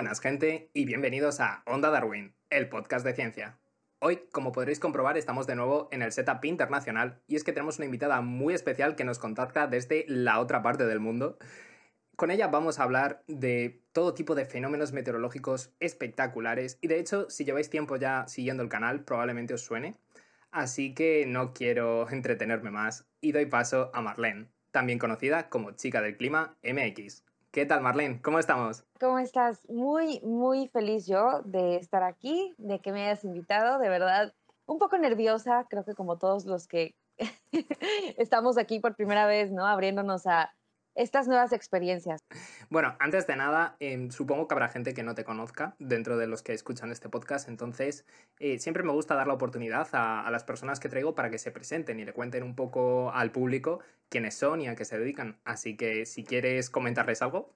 buenas gente y bienvenidos a Onda Darwin, el podcast de ciencia. Hoy, como podréis comprobar, estamos de nuevo en el setup internacional y es que tenemos una invitada muy especial que nos contacta desde la otra parte del mundo. Con ella vamos a hablar de todo tipo de fenómenos meteorológicos espectaculares y de hecho, si lleváis tiempo ya siguiendo el canal, probablemente os suene. Así que no quiero entretenerme más y doy paso a Marlene, también conocida como Chica del Clima MX. ¿Qué tal, Marlene? ¿Cómo estamos? ¿Cómo estás? Muy, muy feliz yo de estar aquí, de que me hayas invitado. De verdad, un poco nerviosa, creo que como todos los que estamos aquí por primera vez, ¿no? Abriéndonos a, estas nuevas experiencias. Bueno, antes de nada, em, supongo que habrá gente que no te conozca dentro de los que escuchan este podcast, entonces eh, siempre me gusta dar la oportunidad a, las personas que traigo para que se presenten y le cuenten un poco al público quiénes son y a qué se dedican. Así que si quieres comentarles algo.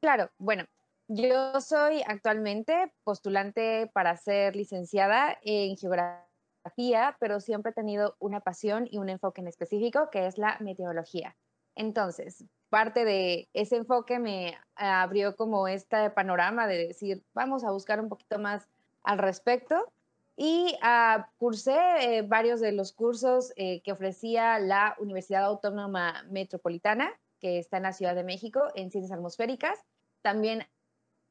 Claro, bueno, yo soy actualmente postulante para ser licenciada en geografía, pero siempre he tenido una pasión y un enfoque en específico que es la meteorología. Entonces, parte de ese enfoque me abrió como este panorama de decir, vamos a buscar un poquito más al respecto. Y uh, cursé eh, varios de los cursos eh, que ofrecía la Universidad Autónoma Metropolitana, que está en la Ciudad de México, en Ciencias Atmosféricas. También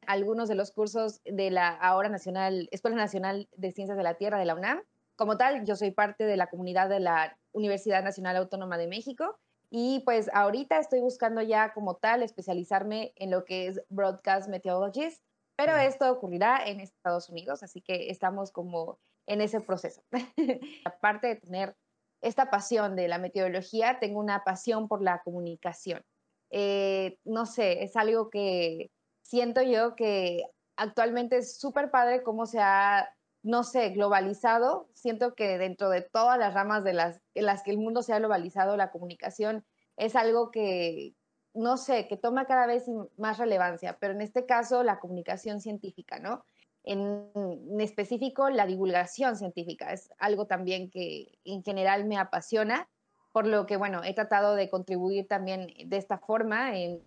algunos de los cursos de la ahora Nacional, Escuela Nacional de Ciencias de la Tierra de la UNAM. Como tal, yo soy parte de la comunidad de la Universidad Nacional Autónoma de México y pues ahorita estoy buscando ya como tal especializarme en lo que es Broadcast Meteorologist, pero esto ocurrirá en Estados Unidos, así que estamos como en ese proceso. Aparte de tener esta pasión de la meteorología, tengo una pasión por la comunicación. Eh, no sé, es algo que siento yo que actualmente es súper padre cómo se ha no sé, globalizado. Siento que dentro de todas las ramas de las, en las que el mundo se ha globalizado, la comunicación es algo que, no sé, que toma cada vez más relevancia, pero en este caso la comunicación científica, ¿no? En, específico, la divulgación científica es algo también que en general me apasiona, por lo que, bueno, he tratado de contribuir también de esta forma en,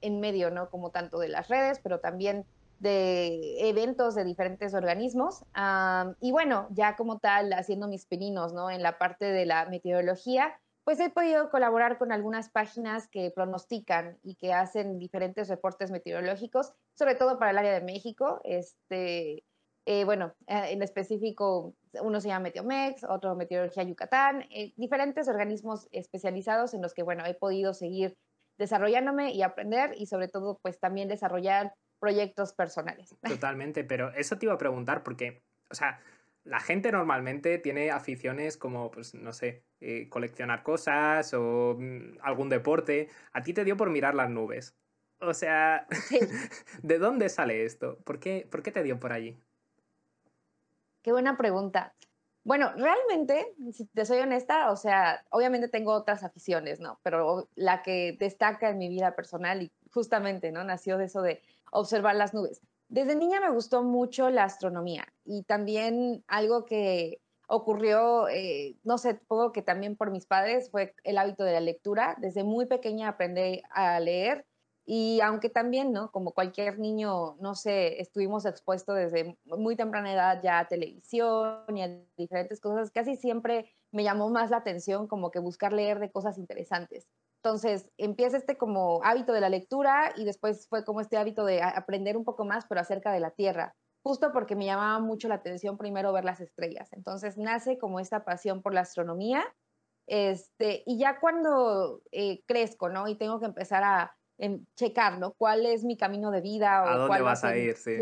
en medio, ¿no? Como tanto de las redes, pero también de eventos de diferentes organismos. y bueno, ya como tal, haciendo mis pininos ¿no? en la parte de la meteorología, pues he podido colaborar con algunas páginas que pronostican y que hacen diferentes reportes meteorológicos, sobre todo para el área de México. Este, eh, bueno, eh, en específico, uno se llama Meteomex, otro Meteorología Yucatán, eh, diferentes organismos especializados en los que, bueno, he podido seguir desarrollándome y aprender y sobre todo, pues también desarrollar proyectos personales. Totalmente, pero eso te iba a preguntar porque, o sea, la gente normalmente tiene aficiones como, pues, no sé, eh, coleccionar cosas o mm, algún deporte. A ti te dio por mirar las nubes. O sea, ¿de dónde sale esto? ¿Por qué, ¿Por qué te dio por allí? Qué buena pregunta. Bueno, realmente, si te soy honesta, o sea, obviamente tengo otras aficiones, ¿no? Pero la que destaca en mi vida personal y justamente, ¿no? Nació de eso de observar las nubes. Desde niña me gustó mucho la astronomía y también algo que ocurrió, eh, no sé, supongo que también por mis padres fue el hábito de la lectura. Desde muy pequeña aprendí a leer y aunque también, ¿no? Como cualquier niño, no sé, estuvimos expuestos desde muy temprana edad ya a televisión y a diferentes cosas, casi siempre me llamó más la atención como que buscar leer de cosas interesantes. Entonces empieza este como hábito de la lectura y después fue como este hábito de aprender un poco más, pero acerca de la Tierra, justo porque me llamaba mucho la atención primero ver las estrellas. Entonces nace como esta pasión por la astronomía. Este, y ya cuando eh, crezco, ¿no? Y tengo que empezar a em, checar, ¿no? ¿Cuál es mi camino de vida? O ¿A dónde vas a ir? Sí.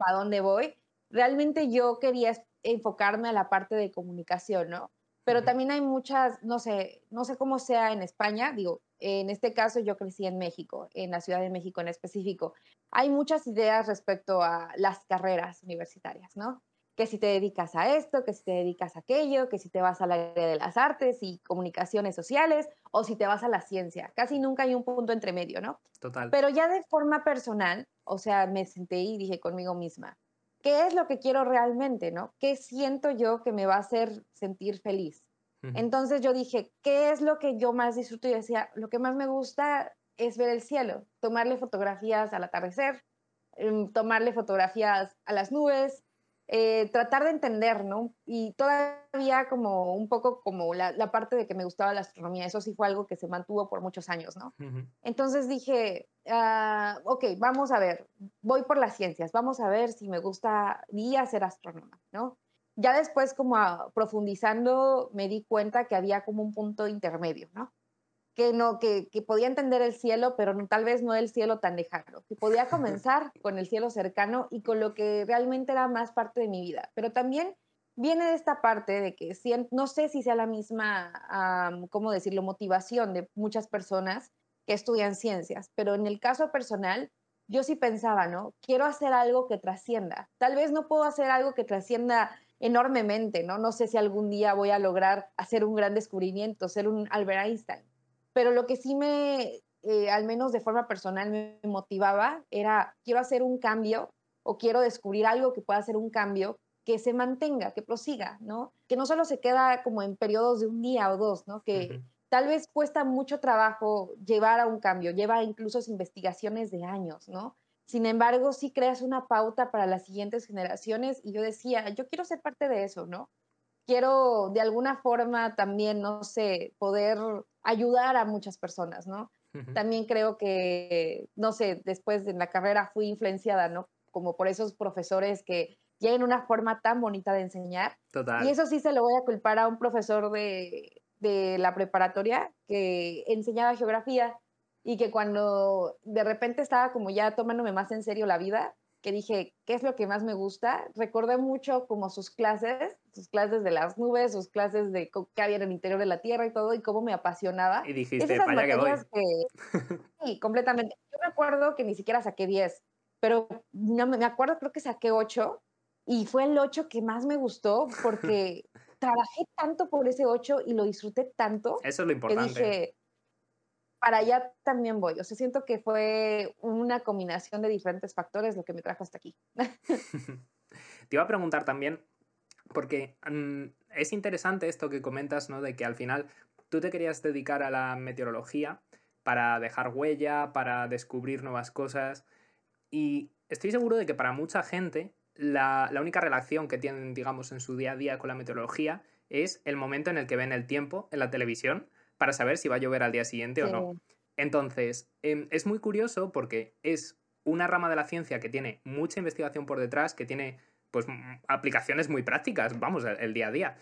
¿A dónde voy? Realmente yo quería enfocarme a la parte de comunicación, ¿no? Pero también hay muchas, no sé, no sé cómo sea en España, digo, en este caso yo crecí en México, en la Ciudad de México en específico. Hay muchas ideas respecto a las carreras universitarias, ¿no? Que si te dedicas a esto, que si te dedicas a aquello, que si te vas al área de las artes y comunicaciones sociales o si te vas a la ciencia. Casi nunca hay un punto entre medio, ¿no? Total. Pero ya de forma personal, o sea, me senté y dije conmigo misma, ¿qué es lo que quiero realmente, no? ¿Qué siento yo que me va a hacer sentir feliz? Entonces yo dije, ¿qué es lo que yo más disfruto? Y decía, lo que más me gusta es ver el cielo, tomarle fotografías al atardecer, em, tomarle fotografías a las nubes, eh, tratar de entender, ¿no? Y todavía como un poco como la, parte de que me gustaba la astronomía, eso sí fue algo que se mantuvo por muchos años, ¿no? Entonces dije, ah, ok, vamos a ver, voy por las ciencias, vamos a ver si me gustaría ser astrónoma, ¿no? Ya después como profundizando me di cuenta que había como un punto intermedio, ¿no? que no, que, podía entender el cielo, pero tal vez no el cielo tan lejano, que podía comenzar con el cielo cercano y con lo que realmente era más parte de mi vida. Pero también viene de esta parte de que no sé si sea la misma, ¿cómo decirlo?, motivación de muchas personas que estudian ciencias, pero en el caso personal, yo sí pensaba, ¿no? Quiero hacer algo que trascienda. Tal vez no puedo hacer algo que trascienda enormemente, ¿no? No sé si algún día voy a lograr hacer un gran descubrimiento, ser un Albert Einstein pero lo que sí me, eh, al menos de forma personal, me motivaba era, quiero hacer un cambio o quiero descubrir algo que pueda hacer un cambio que se mantenga, que prosiga, ¿no? Que no solo se queda como en periodos de un día o dos, ¿no? Que tal vez cuesta mucho trabajo llevar a un cambio, lleva incluso investigaciones de años, ¿no? Sin embargo, sí creas una pauta para las siguientes generaciones y yo decía, yo quiero ser parte de eso, ¿no? Quiero de alguna forma también, no sé, poder ayudar a muchas personas, ¿no? También creo que, no sé, después de la carrera fui influenciada, ¿no? Como por esos profesores que tienen una forma tan bonita de enseñar. Total. Y eso sí se lo voy a culpar a un profesor de, de la preparatoria que enseñaba geografía y que cuando de repente estaba como ya tomándome más en serio la vida, que dije, ¿qué es lo que más me gusta? Recordé mucho como sus clases, sus clases de las nubes, sus clases de qué había en el interior de la Tierra y todo, y cómo me apasionaba. Y dijiste, vaya que voy. sí, completamente. Yo me acuerdo que ni siquiera saqué 10, pero no, me acuerdo, creo que saqué 8, y fue el 8 que más me gustó porque trabajé tanto por ese 8 y lo disfruté tanto. Eso es lo importante. Que dije, para allá también voy. O sea, siento que fue una combinación de diferentes factores lo que me trajo hasta aquí. Te iba a preguntar también, porque mm, es interesante esto que comentas, ¿no? De que al final tú te querías dedicar a la meteorología para dejar huella, para descubrir nuevas cosas. Y estoy seguro de que para mucha gente la, la única relación que tienen, digamos, en su día a día con la meteorología es el momento en el que ven el tiempo en la televisión para saber si va a llover al día siguiente o no. Entonces, em, es muy curioso porque es una rama de la ciencia que tiene mucha investigación por detrás, que tiene pues aplicaciones muy prácticas, vamos, el, día a día.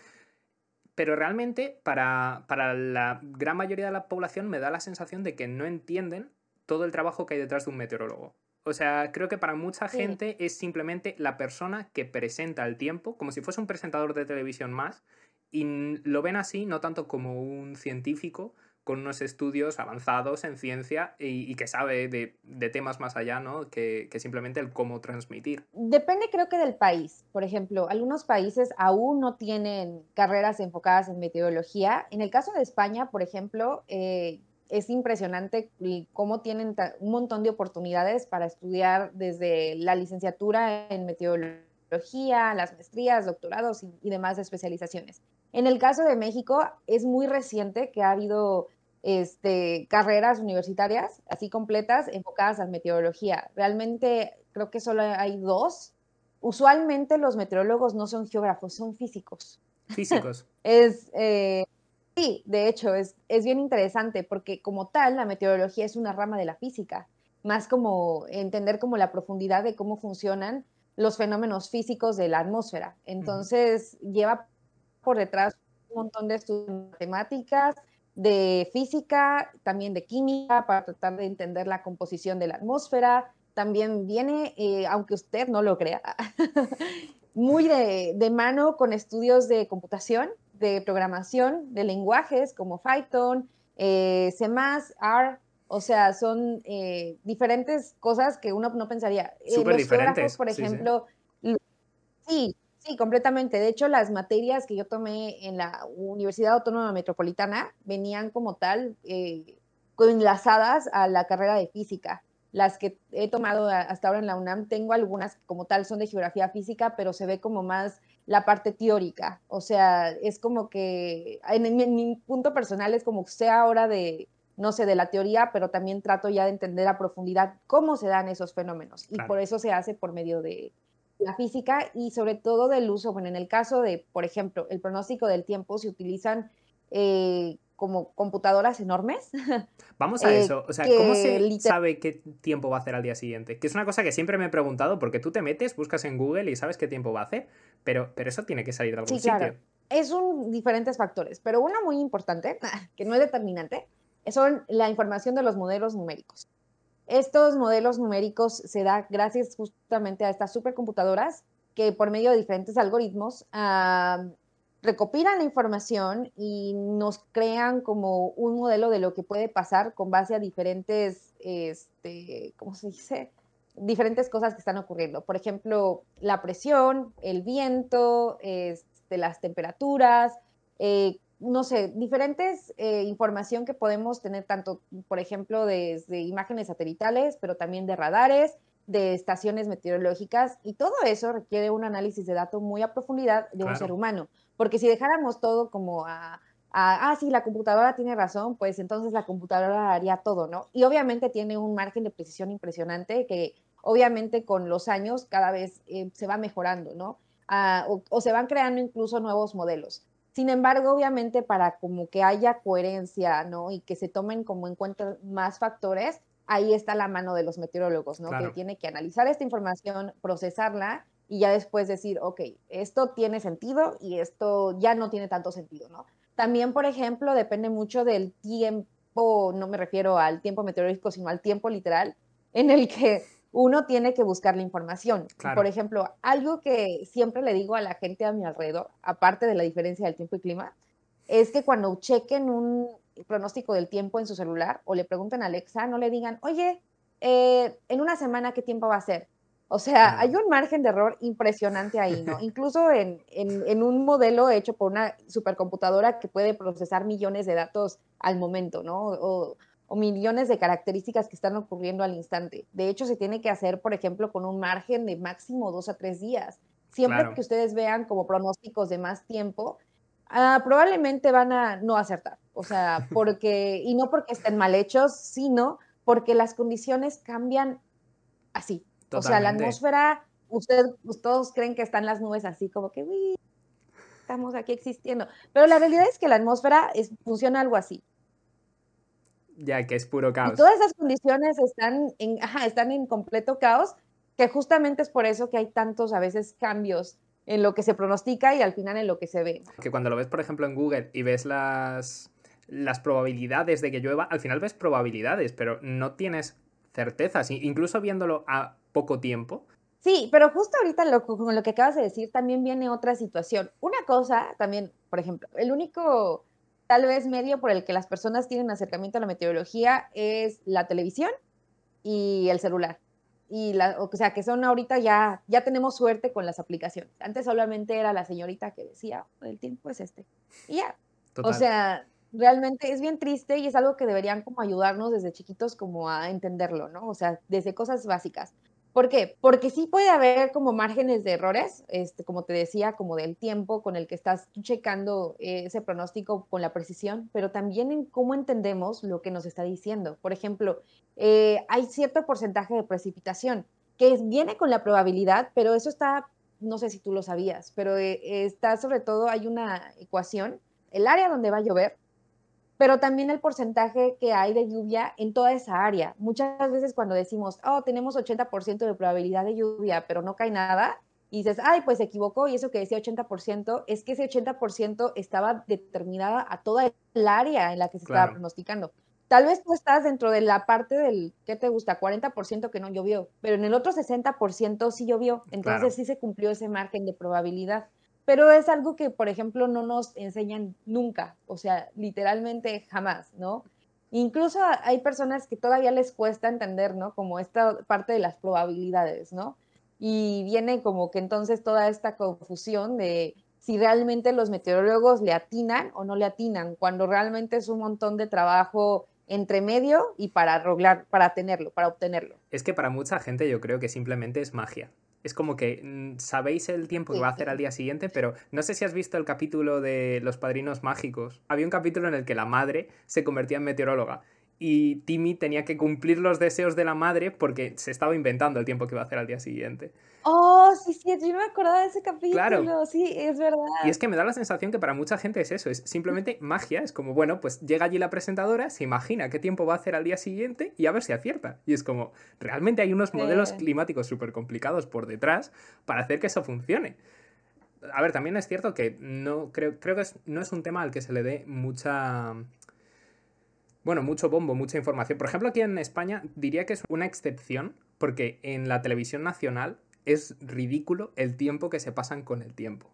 Pero realmente para, la gran mayoría de la población me da la sensación de que no entienden todo el trabajo que hay detrás de un meteorólogo. O sea, creo que para mucha gente es simplemente la persona que presenta el tiempo, como si fuese un presentador de televisión más, y lo ven así no tanto como un científico con unos estudios avanzados en ciencia y, que sabe de, temas más allá, ¿no? Que, simplemente el cómo transmitir. Depende creo que del país. Por ejemplo, algunos países aún no tienen carreras enfocadas en meteorología. En el caso de España, por ejemplo, eh, es impresionante cómo tienen un montón de oportunidades para estudiar desde la licenciatura en meteorología, las maestrías, doctorados y demás especializaciones. En el caso de México, es muy reciente que ha habido este, carreras universitarias así completas enfocadas a meteorología. Realmente creo que solo hay dos. Usualmente los meteorólogos no son geógrafos, son físicos. Físicos. es, eh, sí, de hecho, es, es bien interesante porque como tal, la meteorología es una rama de la física, más como entender como la profundidad de cómo funcionan los fenómenos físicos de la atmósfera. Entonces, lleva por detrás un montón de estudios de matemáticas, de física, también de química, para tratar de entender la composición de la atmósfera. También viene, eh, aunque usted no lo crea, muy de, mano con estudios de computación, de programación, de lenguajes como Python, eh, C++, R, o sea, son eh, diferentes cosas que uno no pensaría. Súper diferentes. Por ejemplo, sí, Sí, completamente. De hecho, las materias que yo tomé en la Universidad Autónoma Metropolitana venían como tal eh, enlazadas a la carrera de física. Las que he tomado hasta ahora en la UNAM, tengo algunas como tal, son de geografía física, pero se ve como más la parte teórica. O sea, es como que en, mi punto personal es como que sea hora de, no sé, de la teoría, pero también trato ya de entender a profundidad cómo se dan esos fenómenos. Y por eso se hace por medio de la física y sobre todo del uso, bueno, en el caso de, por ejemplo, el pronóstico del tiempo, se utilizan eh, como computadoras enormes. Vamos a eh, eso. O sea, ¿cómo se sabe qué tiempo va a hacer al día siguiente? Que es una cosa que siempre me he preguntado, porque tú te metes, buscas en Google y sabes qué tiempo va a hacer, pero, pero eso tiene que salir de algún sí, Claro. Es un diferentes factores, pero una muy importante, que no es determinante, son la información de los modelos numéricos. Estos modelos numéricos se da gracias justamente a estas supercomputadoras que por medio de diferentes algoritmos ah, recopilan la información y nos crean como un modelo de lo que puede pasar con base a diferentes, este, ¿cómo se dice? Diferentes cosas que están ocurriendo. Por ejemplo, la presión, el viento, este, las temperaturas, eh, no sé, diferentes eh, información que podemos tener tanto, por ejemplo, desde imágenes satelitales, pero también de radares, de estaciones meteorológicas, y todo eso requiere un análisis de datos muy a profundidad de un ser humano. Porque si dejáramos todo como a, ah, sí, la computadora tiene razón, pues entonces la computadora haría todo, ¿no? Y obviamente tiene un margen de precisión impresionante que obviamente con los años cada vez eh, se va mejorando, ¿no? Ah, o, se van creando incluso nuevos modelos. Sin embargo, obviamente para como que haya coherencia, ¿no? Y que se tomen como en cuenta más factores, ahí está la mano de los meteorólogos, ¿no? Que tiene que analizar esta información, procesarla y ya después decir, ok, esto tiene sentido y esto ya no tiene tanto sentido, ¿no? También, por ejemplo, depende mucho del tiempo, no me refiero al tiempo meteorológico, sino al tiempo literal en el que uno tiene que buscar la información. Por ejemplo, algo que siempre le digo a la gente a mi alrededor, aparte de la diferencia del tiempo y clima, es que cuando chequen un pronóstico del tiempo en su celular o le pregunten a Alexa, no le digan, oye, eh, en una semana, ¿qué tiempo va a ser? O sea, hay un margen de error impresionante ahí, ¿no? Incluso en, en, un modelo hecho por una supercomputadora que puede procesar millones de datos al momento, ¿no? O, o, millones de características que están ocurriendo al instante. De hecho, se tiene que hacer, por ejemplo, con un margen de máximo dos a tres días. Siempre que ustedes vean como pronósticos de más tiempo, ah, probablemente van a no acertar. O sea, porque, y no porque estén mal hechos, sino porque las condiciones cambian así, o sea, la atmósfera, ustedes todos creen que están las nubes así como que, uy, estamos aquí existiendo. Pero la realidad es que la atmósfera funciona algo así. Ya, que es puro caos. Y todas esas condiciones están en, ajá, están en completo caos, que justamente es por eso que hay tantos a veces cambios en lo que se pronostica y al final en lo que se ve. Que cuando lo ves, por ejemplo, en Google y ves las, las probabilidades de que llueva, al final ves probabilidades, pero no tienes certezas. Incluso viéndolo a poco tiempo. Sí, pero justo ahorita lo, con lo que acabas de decir también viene otra situación. Una cosa también, por ejemplo, el único tal vez medio por el que las personas tienen acercamiento a la meteorología es la televisión y el celular. Y la, o sea, que son ahorita ya, ya tenemos suerte con las aplicaciones. Antes solamente era la señorita que decía, el tiempo es este. Y ya. O sea, realmente es bien triste y es algo que deberían como ayudarnos desde chiquitos como a entenderlo, ¿no? O sea, desde cosas básicas. ¿Por qué? Porque sí puede haber como márgenes de errores, este, como te decía, como del tiempo con el que estás checando ese pronóstico con la precisión, pero también en cómo entendemos lo que nos está diciendo. Por ejemplo, eh, hay cierto porcentaje de precipitación que viene con la probabilidad, pero eso está, no sé si tú lo sabías, pero eh, está sobre todo, hay una ecuación, el área donde va a llover pero también el porcentaje que hay de lluvia en toda esa área. Muchas veces cuando decimos, oh, tenemos 80% de probabilidad de lluvia, pero no cae nada, y dices, ay, pues se equivocó, y eso que decía 80%, es que ese 80% estaba determinada a toda el área en la que se estaba pronosticando. Tal vez tú estás dentro de la parte del, ¿qué te gusta? 40% que no llovió, pero en el otro 60% sí llovió, entonces sí se cumplió ese margen de probabilidad pero es algo que, por ejemplo, no nos enseñan nunca, o sea, literalmente jamás, ¿no? Incluso hay personas que todavía les cuesta entender, ¿no? Como esta parte de las probabilidades, ¿no? Y viene como que entonces toda esta confusión de si realmente los meteorólogos le atinan o no le atinan, cuando realmente es un montón de trabajo entre medio y para lograr, para tenerlo, para obtenerlo. Es que para mucha gente yo creo que simplemente es magia es como que mm, sabéis el tiempo que va a hacer al día siguiente, pero no sé si has visto el capítulo de Los Padrinos Mágicos. Había un capítulo en el que la madre se convertía en meteoróloga y Timmy tenía que cumplir los deseos de la madre porque se estaba inventando el tiempo que iba a hacer al día siguiente. Oh, sí, sí, yo no me acordaba de ese capítulo. Claro. Sí, es verdad. Y es que me da la sensación que para mucha gente es eso, es simplemente magia. Es como, bueno, pues llega allí la presentadora, se imagina qué tiempo va a hacer al día siguiente y a ver si acierta. Y es como, realmente hay unos modelos climáticos súper complicados por detrás para hacer que eso funcione. A ver, también es cierto que no creo, creo que no es un tema al que se le dé mucha bueno, mucho bombo, mucha información. Por ejemplo, aquí en España diría que es una excepción, porque en la televisión nacional es ridículo el tiempo que se pasan con el tiempo.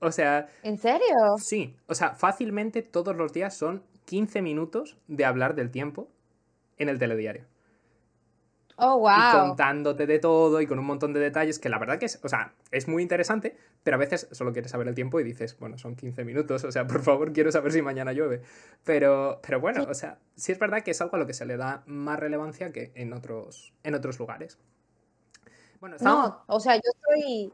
O sea... ¿En serio? Sí, o sea, fácilmente todos los días son 15 minutos de hablar del tiempo en el telediario. Oh, wow. Y contándote de todo y con un montón de detalles que la verdad que es, o sea, es muy interesante, pero a veces solo quieres saber el tiempo y dices, bueno, son 15 minutos, o sea, por favor, quiero saber si mañana llueve. Pero, pero bueno, o sea, sí es verdad que es algo a lo que se le da más relevancia que en otros, en otros lugares. Bueno, No, o sea, yo estoy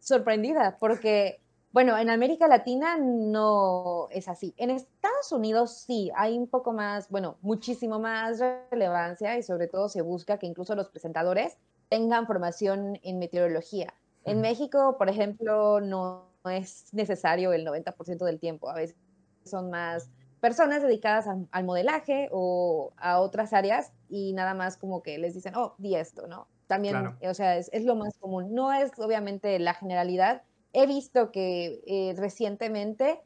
sorprendida porque bueno, en América Latina no es así. En Estados Unidos sí, hay un poco más, bueno, muchísimo más relevancia y sobre todo se busca que incluso los presentadores tengan formación en meteorología. En México, por ejemplo, no es necesario el 90% del tiempo. A veces son más personas dedicadas al, modelaje o a otras áreas y nada más como que les dicen, oh, di esto, ¿no? También, o sea, es, es, lo más común. No es obviamente la generalidad, he visto que eh, recientemente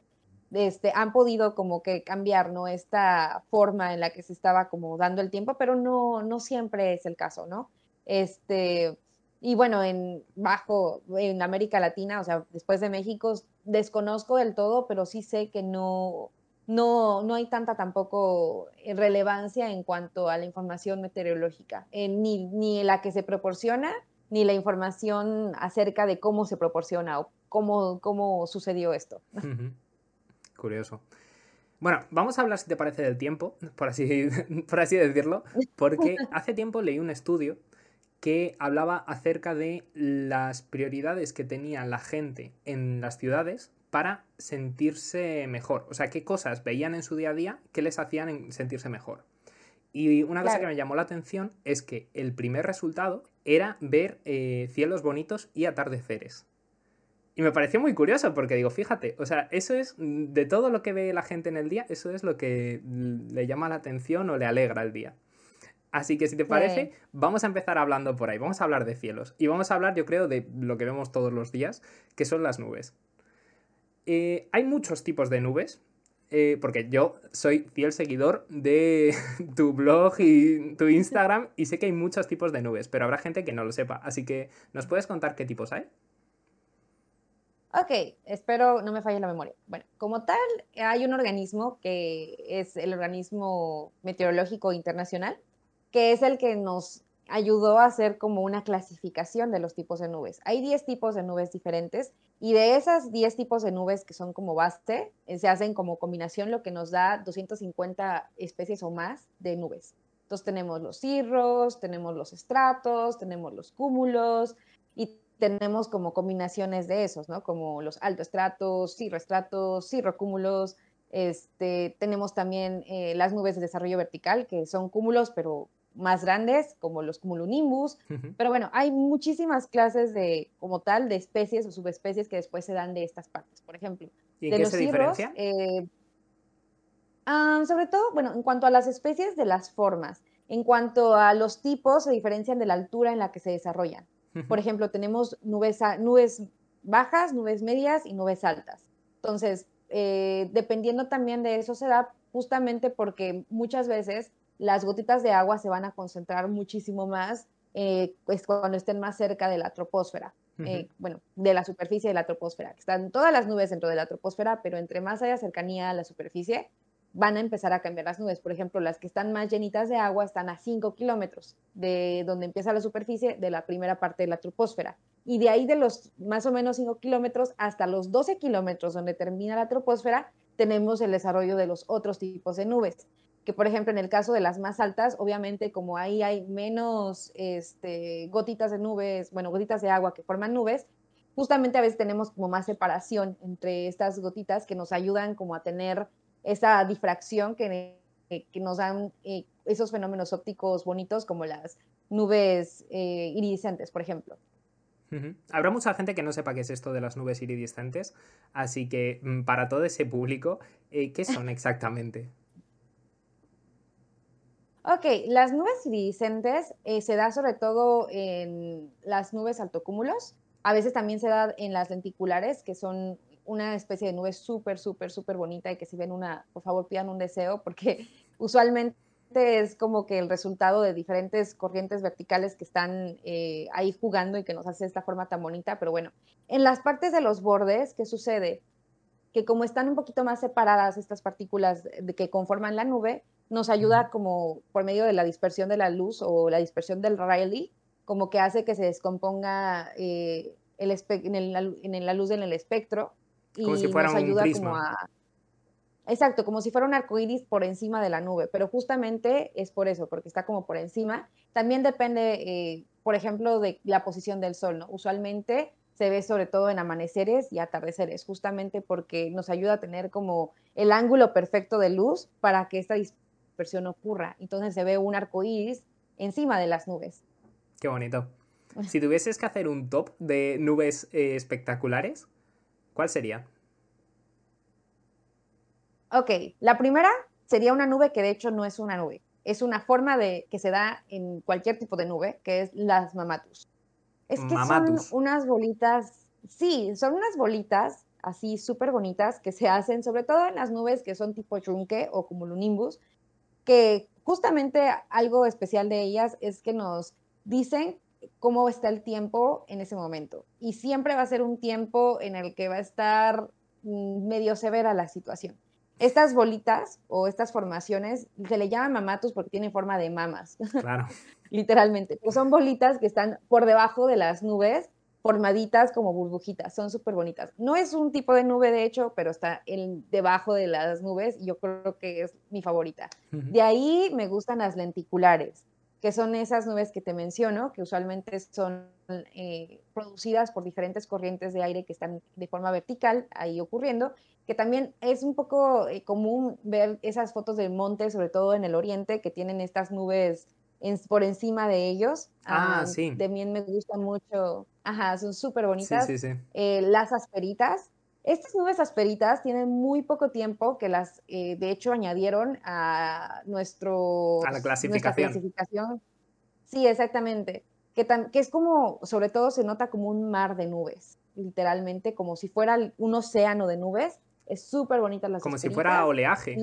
este, han podido como que cambiar, ¿no? Esta forma en la que se estaba como dando el tiempo, pero no, no siempre es el caso, ¿no? Este, y bueno, en bajo, en América Latina, o sea, después de México, desconozco del todo, pero sí sé que no, no, no hay tanta tampoco relevancia en cuanto a la información meteorológica, ni, ni la que se proporciona, ni la información acerca de cómo se proporciona cómo, cómo sucedió esto. Curioso. Bueno, vamos a hablar, si te parece, del tiempo, por así, por así decirlo, porque hace tiempo leí un estudio que hablaba acerca de las prioridades que tenía la gente en las ciudades para sentirse mejor. O sea, qué cosas veían en su día a día que les hacían sentirse mejor. Y una cosa que me llamó la atención es que el primer resultado era ver eh, cielos bonitos y atardeceres. Y me pareció muy curioso porque digo, fíjate, o sea, eso es de todo lo que ve la gente en el día, eso es lo que le llama la atención o le alegra el día. Así que si te parece, vamos a empezar hablando por ahí, vamos a hablar de cielos y vamos a hablar, yo creo, de lo que vemos todos los días, que son las nubes. Eh, hay muchos tipos de nubes, eh, porque yo soy fiel seguidor de tu blog y tu Instagram y sé que hay muchos tipos de nubes, pero habrá gente que no lo sepa. Así que, ¿nos puedes contar qué tipos hay? Ok, espero no me falle la memoria. Bueno, como tal, hay un organismo que es el Organismo Meteorológico Internacional, que es el que nos ayudó a hacer como una clasificación de los tipos de nubes. Hay 10 tipos de nubes diferentes y de esas 10 tipos de nubes que son como base, eh, se hacen como combinación lo que nos da 250 especies o más de nubes. Entonces tenemos los cirros, tenemos los estratos, tenemos los cúmulos y tenemos como combinaciones de esos, ¿no? Como los altoestratos, cirroestratos, cirrocúmulos. Este, tenemos también eh, las nubes de desarrollo vertical, que son cúmulos, pero más grandes, como los cumulonimbus. Pero bueno, hay muchísimas clases de, como tal, de especies o subespecies que después se dan de estas partes. Por ejemplo, ¿Y de los se eh, ah, sobre todo, bueno, en cuanto a las especies, de las formas. En cuanto a los tipos, se diferencian de la altura en la que se desarrollan. Por ejemplo, tenemos nubes, nubes bajas, nubes medias y nubes altas. Entonces, eh, dependiendo también de eso se da justamente porque muchas veces las gotitas de agua se van a concentrar muchísimo más eh, pues cuando estén más cerca de la troposfera. Eh, bueno, de la superficie de la troposfera. Están todas las nubes dentro de la troposfera, pero entre más haya cercanía a la superficie, van a empezar a cambiar las nubes. Por ejemplo, las que están más llenitas de agua están a 5 kilómetros de donde empieza la superficie de la primera parte de la troposfera. Y de ahí de los más o menos 5 kilómetros hasta los 12 kilómetros donde termina la troposfera, tenemos el desarrollo de los otros tipos de nubes. Que por ejemplo en el caso de las más altas, obviamente como ahí hay menos este, gotitas de nubes, bueno, gotitas de agua que forman nubes, justamente a veces tenemos como más separación entre estas gotitas que nos ayudan como a tener esa difracción que, que nos dan, eh, esos fenómenos ópticos bonitos como las nubes eh, iridiscentes, por ejemplo. Habrá mucha gente que no sepa qué es esto de las nubes iridiscentes, así que mm, para todo ese público, eh, ¿qué son exactamente? Ok, las nubes iridiscentes eh, se da sobre todo en las nubes altocúmulos, a veces también se da en las lenticulares, que son una especie de nube súper, súper, súper bonita y que si ven una, por favor pidan un deseo, porque usualmente es como que el resultado de diferentes corrientes verticales que están eh, ahí jugando y que nos hace esta forma tan bonita. Pero bueno, en las partes de los bordes, ¿qué sucede? Que como están un poquito más separadas estas partículas de que conforman la nube, nos ayuda como por medio de la dispersión de la luz o la dispersión del Rayleigh, como que hace que se descomponga eh, el en, la luz en el espectro y como si fuera nos ayuda como a Exacto, como si fuera un arco iris por encima de la nube, pero justamente es por eso, porque está como por encima. También depende, eh, por ejemplo, de la posición del sol, ¿no? Usualmente se ve sobre todo en amaneceres y atardeceres, justamente porque nos ayuda a tener como el ángulo perfecto de luz para que esta dispersión ocurra. Entonces se ve un arco iris encima de las nubes. Qué bonito. Si tuvieses que hacer un top de nubes eh, espectaculares, ¿cuál sería? Ok, la primera sería una nube que de hecho no es una nube, es una forma de que se da en cualquier tipo de nube, que es las mamatus. Es que son unas bolitas, sí, son unas bolitas así súper bonitas que se hacen sobre todo en las nubes que son tipo trunque o cumulonimbus, que justamente algo especial de ellas es que nos dicen cómo está el tiempo en ese momento. Y siempre va a ser un tiempo en el que va a estar mm, medio severa la situación. Estas bolitas o estas formaciones se le llaman mamatus porque tienen forma de mamas. Claro. Literalmente. Pero son bolitas que están por debajo de las nubes, formaditas como burbujitas. Son súper bonitas. No es un tipo de nube, de hecho, pero está en, debajo de las nubes y yo creo que es mi favorita. De ahí me gustan las lenticulares que son esas nubes que te menciono, que usualmente son eh, producidas por diferentes corrientes de aire que están de forma vertical ahí ocurriendo, que también es un poco eh, común ver esas fotos del monte, sobre todo en el oriente, que tienen estas nubes por encima de ellos. Ah, ah sí. También me gustan mucho, ajá, son súper bonitas. Sí, sí, sí. Eh, las asperitas, estas nubes asperitas tienen muy poco tiempo que las, eh, de hecho, añadieron a nuestro... A la clasificación. clasificación. Sí, exactamente. Que, que es como, sobre todo se nota como un mar de nubes, literalmente, como si fuera un océano de nubes. Es súper bonita las Como si fuera oleaje.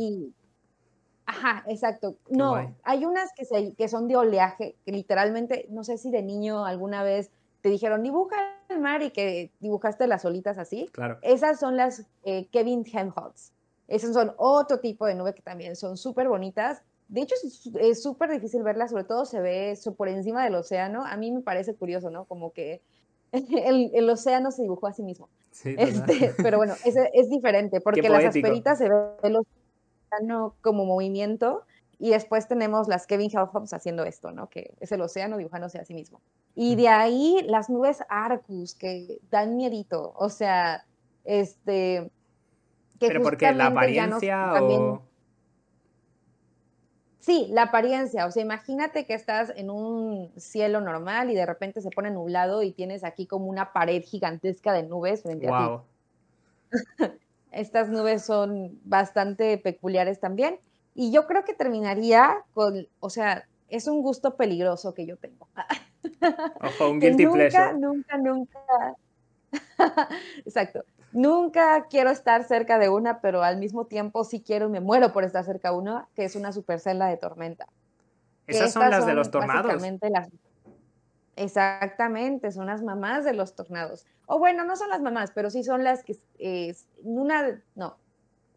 Ajá, exacto. no, hay unas que, se, que son de oleaje, que literalmente, no sé si de niño alguna vez te dijeron dibuja el mar y que dibujaste las olitas así. Claro. Esas son las eh, Kevin Helmholtz. Esas son otro tipo de nube que también son súper bonitas. De hecho, es súper difícil verlas, sobre todo se ve eso por encima del océano. A mí me parece curioso, ¿no? Como que el, el océano se dibujó a sí mismo. Sí, este, pero bueno, es, es diferente, porque las asperitas se ve el océano como movimiento y después tenemos las Kevin Helmholtz haciendo esto, ¿no? Que es el océano dibujándose a sí mismo. Y de ahí las nubes Arcus, que dan miedito. O sea, este. Pero porque la apariencia o. Sí, la apariencia. O sea, imagínate que estás en un cielo normal y de repente se pone nublado y tienes aquí como una pared gigantesca de nubes frente a ti. Estas nubes son bastante peculiares también. Y yo creo que terminaría con, o sea, es un gusto peligroso que yo tengo. Ojo, un guilty nunca, Nunca, nunca, Exacto. Nunca quiero estar cerca de una, pero al mismo tiempo sí quiero y me muero por estar cerca de una, que es una supercelda de tormenta. Esas son las de los tornados. Las... Exactamente, son las mamás de los tornados. O bueno, no son las mamás, pero sí son las que es una, no,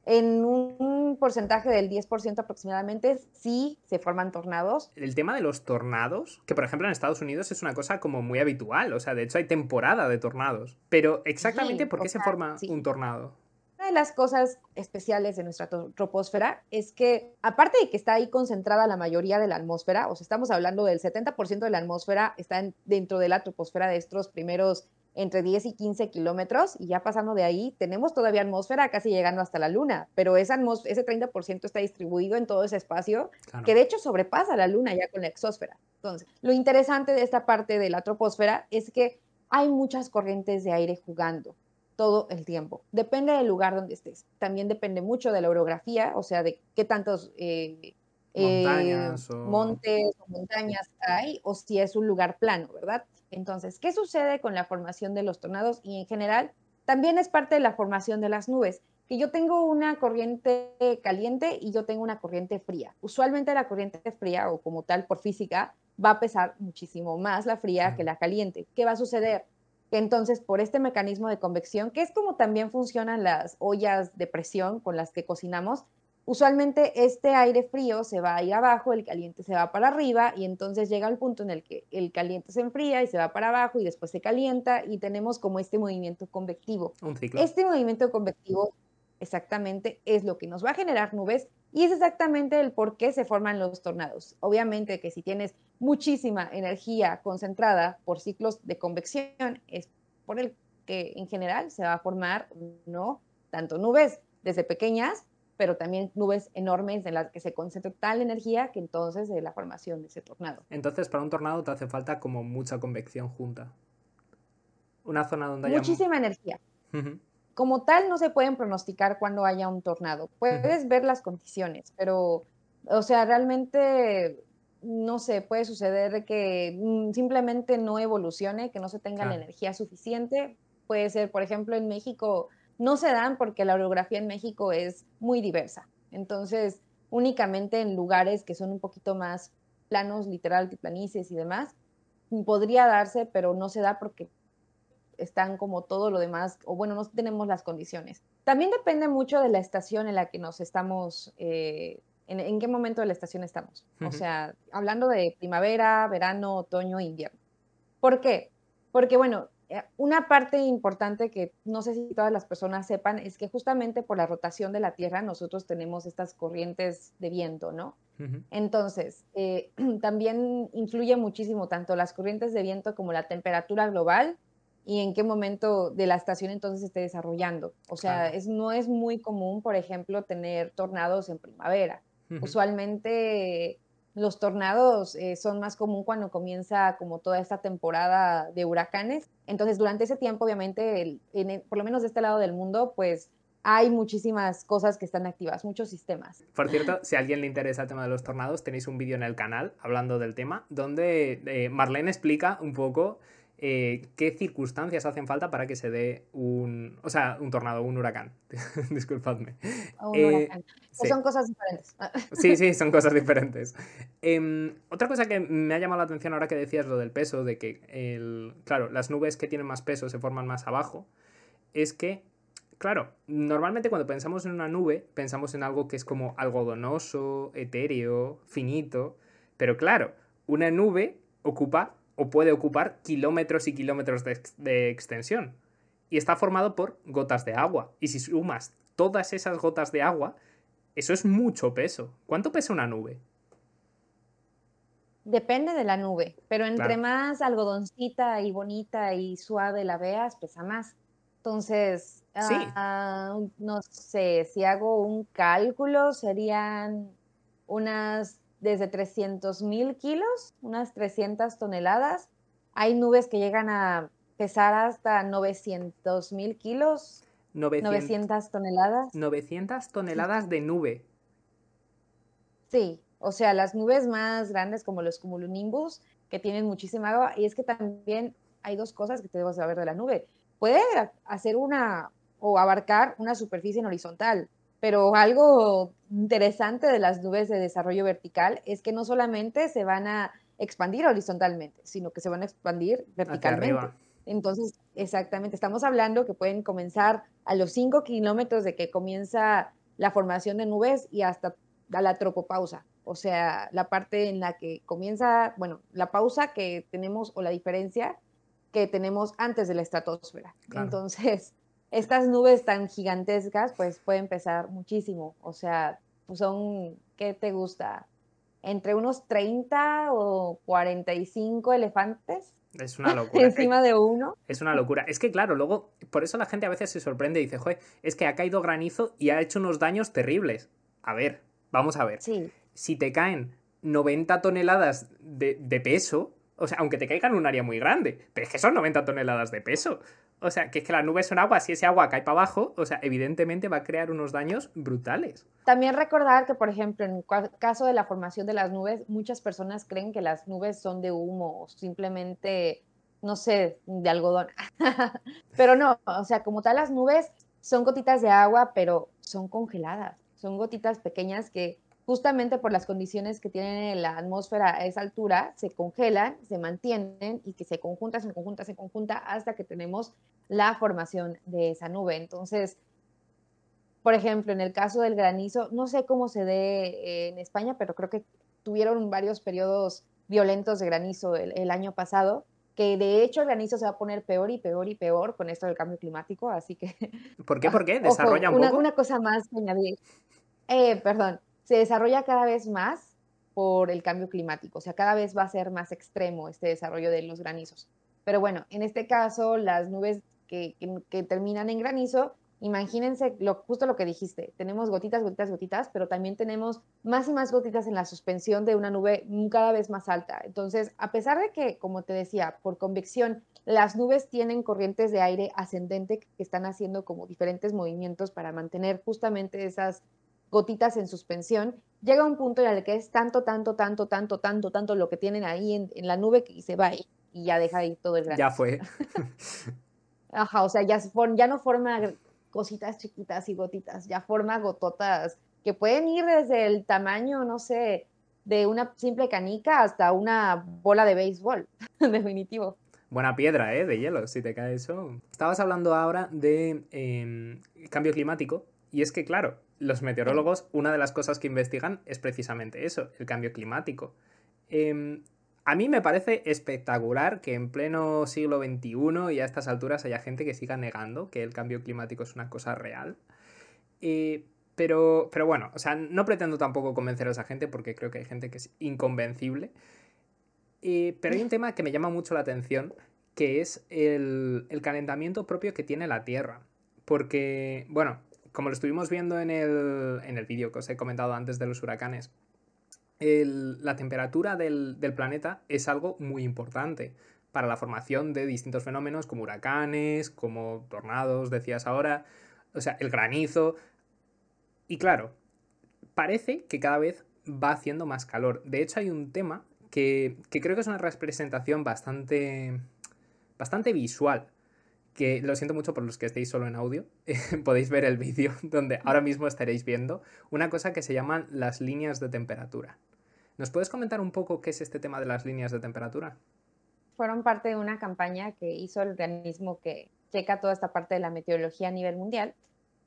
en un porcentaje del 10% aproximadamente sí se forman tornados. El tema de los tornados, que por ejemplo en Estados Unidos es una cosa como muy habitual, o sea, de hecho hay temporada de tornados, pero exactamente por qué se forma un tornado. Una de las cosas especiales de nuestra troposfera es que, aparte de que está ahí concentrada la mayoría de la atmósfera, o sea, estamos hablando del 70% de la atmósfera está dentro de la troposfera de estos primeros entre 10 y 15 kilómetros y ya pasando de ahí tenemos todavía atmósfera casi llegando hasta la luna, pero esa ese 30% está distribuido en todo ese espacio que de hecho sobrepasa la luna ya con la exósfera. Entonces, lo interesante de esta parte de la troposfera es que hay muchas corrientes de aire jugando todo el tiempo. Depende del lugar donde estés. También depende mucho de la orografía, o sea, de qué tantos eh, montañas eh, montes o montañas hay, o si es un lugar plano, ¿verdad? Entonces, ¿qué sucede con la formación de los tornados? Y en general, también es parte de la formación de las nubes, que yo tengo una corriente caliente y yo tengo una corriente fría. Usualmente la corriente fría, o como tal por física, va a pesar muchísimo más la fría que la caliente. ¿Qué va a suceder? Que entonces, por este mecanismo de convección, que es como también funcionan las ollas de presión con las que cocinamos, usualmente este aire frío se va a ir abajo, el caliente se va para arriba y entonces llega el punto en el que el caliente se enfría y se va para abajo y después se calienta y tenemos como este movimiento convectivo. Este movimiento convectivo exactamente es lo que nos va a generar nubes y es exactamente el por qué se forman los tornados. Obviamente que si tienes muchísima energía concentrada por ciclos de convección, es por el que en general se va a formar, ¿no? Tanto nubes desde pequeñas pero también nubes enormes en las que se concentra tal energía que entonces de la formación de ese tornado. Entonces, para un tornado te hace falta como mucha convección junta. Una zona donde haya... Muchísima energía. Como tal, no se pueden pronosticar cuando haya un tornado. Puedes ver las condiciones, pero, o sea, realmente, no sé, puede suceder que mm, simplemente no evolucione, que no se tenga la energía suficiente. Puede ser, por ejemplo, en México no se dan porque la orografía en México es muy diversa. Entonces, únicamente en lugares que son un poquito más planos, literal, planicies y demás, podría darse, pero no se da porque están como todo lo demás, o bueno, no tenemos las condiciones. También depende mucho de la estación en la que nos estamos, eh, en, qué momento de la estación estamos. O sea, hablando de primavera, verano, otoño, invierno. ¿Por qué? Porque, bueno, una parte importante que no sé si todas las personas sepan es que justamente por la rotación de la Tierra nosotros tenemos estas corrientes de viento, ¿no? Entonces, eh, también influye muchísimo tanto las corrientes de viento como la temperatura global y en qué momento de la estación entonces se esté desarrollando. O sea, es, no es muy común, por ejemplo, tener tornados en primavera. Usualmente los tornados eh, son más común cuando comienza como toda esta temporada de huracanes. Entonces, durante ese tiempo, obviamente, por lo menos de este lado del mundo, pues hay muchísimas cosas que están activas, muchos sistemas. Por cierto, si a alguien le interesa el tema de los tornados, tenéis un vídeo en el canal hablando del tema, donde eh, Marlene explica un poco eh, qué circunstancias hacen falta para que se dé un, o sea, un tornado, un huracán. Disculpadme. Un huracán. Eh, son cosas diferentes. sí, sí, son cosas diferentes. Em, otra cosa que me ha llamado la atención ahora que decías lo del peso, de que, el, claro, las nubes que tienen más peso se forman más abajo, es que, claro, normalmente cuando pensamos en una nube, pensamos en algo que es como algodonoso, etéreo, finito, pero claro, una nube ocupa o puede ocupar kilómetros y kilómetros de, extensión. Y está formado por gotas de agua. Y si sumas todas esas gotas de agua, eso es mucho peso. ¿Cuánto pesa una nube? Depende de la nube, pero entre más algodoncita y bonita y suave la veas, pesa más. Entonces, ah, no sé, si hago un cálculo, serían unas desde 300 mil kilos, unas 300 toneladas. Hay nubes que llegan a pesar hasta 900 mil kilos, 900, toneladas. 900 toneladas de nube. Sí, o sea, las nubes más grandes como los cumulonimbus, que tienen muchísima agua, y es que también hay dos cosas que debemos saber de la nube. Puede hacer una o abarcar una superficie en horizontal, pero algo interesante de las nubes de desarrollo vertical es que no solamente se van a expandir horizontalmente, sino que se van a expandir verticalmente. Entonces, exactamente, estamos hablando que pueden comenzar a los 5 kilómetros de que comienza la formación de nubes y hasta a la tropopausa, o sea, la parte en la que comienza, bueno, la pausa que tenemos o la diferencia que tenemos antes de la estratosfera. Entonces, estas nubes tan gigantescas, pues pueden pesar muchísimo. O sea, pues son, ¿qué te gusta? entre unos 30 o 45 elefantes. Es una locura. Encima de uno. Es una locura. Es que, claro, luego, por eso la gente a veces se sorprende y dice, joder, es que ha caído granizo y ha hecho unos daños terribles. A ver, vamos a ver. Sí. Si te caen 90 toneladas de, de peso, o sea, aunque te caigan un área muy grande, pero es que son 90 toneladas de peso. O sea, que es que las nubes son agua, si ese agua cae para abajo, o sea, evidentemente va a crear unos daños brutales. También recordar que, por ejemplo, en el caso de la formación de las nubes, muchas personas creen que las nubes son de humo o simplemente, no sé, de algodón. pero no, o sea, como tal, las nubes son gotitas de agua, pero son congeladas. Son gotitas pequeñas que justamente por las condiciones que tiene la atmósfera a esa altura, se congelan, se mantienen y que se conjuntan, se conjuntan, se conjunta hasta que tenemos la formación de esa nube. Entonces, por ejemplo, en el caso del granizo, no sé cómo se dé en España, pero creo que tuvieron varios periodos violentos de granizo el, año pasado, que de hecho el granizo se va a poner peor y peor y peor con esto del cambio climático, así que... ¿Por qué? ¿Por qué? Desarrolla un una, poco. Una cosa más que añadir. Eh, perdón, se desarrolla cada vez más por el cambio climático, o sea, cada vez va a ser más extremo este desarrollo de los granizos. Pero bueno, en este caso, las nubes que, terminan en granizo, imagínense lo, justo lo que dijiste, tenemos gotitas, gotitas, gotitas, pero también tenemos más y más gotitas en la suspensión de una nube cada vez más alta. Entonces, a pesar de que, como te decía, por convección, las nubes tienen corrientes de aire ascendente que están haciendo como diferentes movimientos para mantener justamente esas gotitas en suspensión, llega un punto en el que es tanto, tanto, tanto, tanto, tanto, tanto lo que tienen ahí en, la nube que se va y, ya deja ahí todo el granizo. Ya fue. Ajá, o sea, ya, ya no forma cositas chiquitas y gotitas, ya forma gototas que pueden ir desde el tamaño, no sé, de una simple canica hasta una bola de béisbol, definitivo. Buena piedra, ¿eh? De hielo, si te cae eso. Estabas hablando ahora de em, cambio climático y es que, claro, los meteorólogos, una de las cosas que investigan es precisamente eso, el cambio climático. Em, a mí me parece espectacular que en pleno siglo XXI y a estas alturas haya gente que siga negando que el cambio climático es una cosa real. Eh, pero, pero bueno, o sea, no pretendo tampoco convencer a esa gente porque creo que hay gente que es inconvencible. Eh, pero hay un tema que me llama mucho la atención, que es el, el calentamiento propio que tiene la Tierra. Porque, bueno, como lo estuvimos viendo en el, en el vídeo que os he comentado antes de los huracanes, la temperatura del, planeta es algo muy importante para la formación de distintos fenómenos como huracanes, como tornados, decías ahora, o sea, el granizo. Y claro, parece que cada vez va haciendo más calor. De hecho, hay un tema que, que creo que es una representación bastante, bastante visual que lo siento mucho por los que estéis solo en audio, podéis ver el vídeo donde ahora mismo estaréis viendo una cosa que se llaman las líneas de temperatura. ¿Nos puedes comentar un poco qué es este tema de las líneas de temperatura? Fueron parte de una campaña que hizo el organismo que checa toda esta parte de la meteorología a nivel mundial,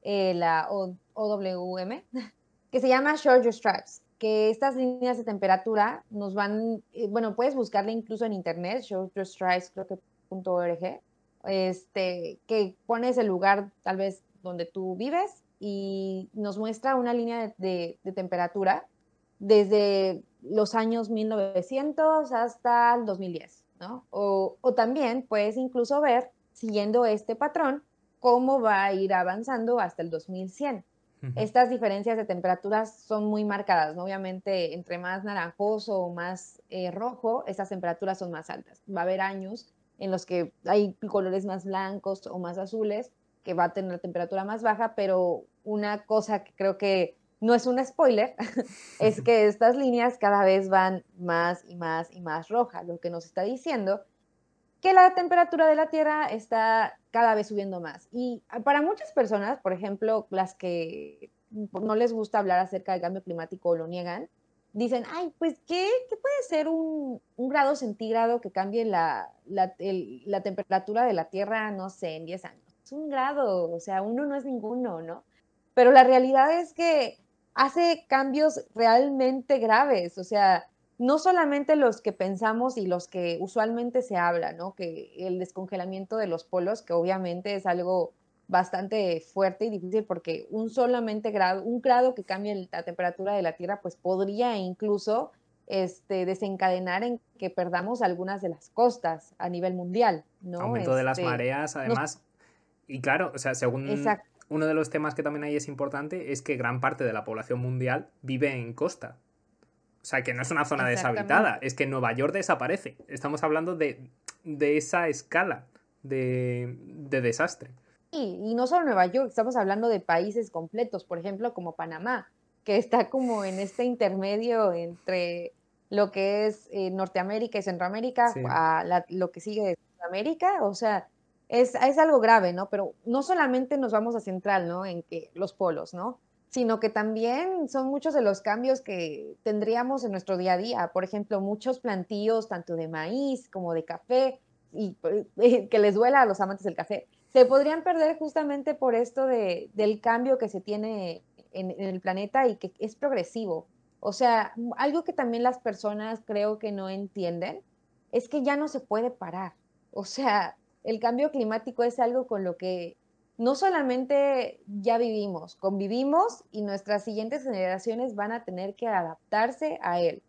eh, la OWM, que se llama Short Your Stripes, que estas líneas de temperatura nos van, eh, bueno, puedes buscarla incluso en internet, Short Your Stripes, creo que .org, este, que pones el lugar tal vez donde tú vives y nos muestra una línea de, temperatura desde los años 1900 hasta el 2010, ¿no? O, también puedes incluso ver, siguiendo este patrón, cómo va a ir avanzando hasta el 2100. Estas diferencias de temperaturas son muy marcadas, ¿no? Obviamente, entre más naranjoso o más eh, rojo, estas temperaturas son más altas. Va a haber años en los que hay colores más blancos o más azules, que va a tener temperatura más baja, pero una cosa que creo que no es un spoiler, es que estas líneas cada vez van más y más y más rojas, lo que nos está diciendo que la temperatura de la Tierra está cada vez subiendo más. Y para muchas personas, por ejemplo, las que no les gusta hablar acerca del cambio climático o lo niegan, dicen, ay, pues, ¿qué, ¿qué puede ser un, un, grado centígrado que cambie la, la, la, temperatura de la Tierra, no sé, en 10 años? Es un grado, o sea, uno no es ninguno, ¿no? Pero la realidad es que hace cambios realmente graves, o sea, no solamente los que pensamos y los que usualmente se habla, ¿no? Que el descongelamiento de los polos, que obviamente es algo bastante fuerte y difícil porque un solamente grado, un grado que cambie la temperatura de la Tierra, pues podría incluso este, desencadenar en que perdamos algunas de las costas a nivel mundial, ¿no? Aumento de las Este, mareas, además. Y claro, o sea, según Exacto. uno de los temas que también ahí es importante es que gran parte de la población mundial vive en costa. O sea, que no es una zona deshabitada, es que Nueva York desaparece. Estamos hablando de, de esa escala de, de desastre. Y, no solo Nueva York, estamos hablando de países completos, por ejemplo, como Panamá, que está como en este intermedio entre lo que es eh, Norteamérica y Centroamérica Sí. a la- lo que sigue de Sudamérica. O sea, es, es algo grave, ¿no? Pero no solamente nos vamos a centrar, ¿no? En que los polos, ¿no? Sino que también son muchos de los cambios que tendríamos en nuestro día a día. Por ejemplo, muchos plantíos, tanto de maíz como de café, y eh, que les duela a los amantes del café, se podrían perder justamente por esto de, del cambio que se tiene en, en el planeta y que es progresivo. O sea, algo que también las personas creo que no entienden es que ya no se puede parar. O sea, el cambio climático es algo con lo que no solamente ya vivimos, convivimos y nuestras siguientes generaciones van a tener que adaptarse a él.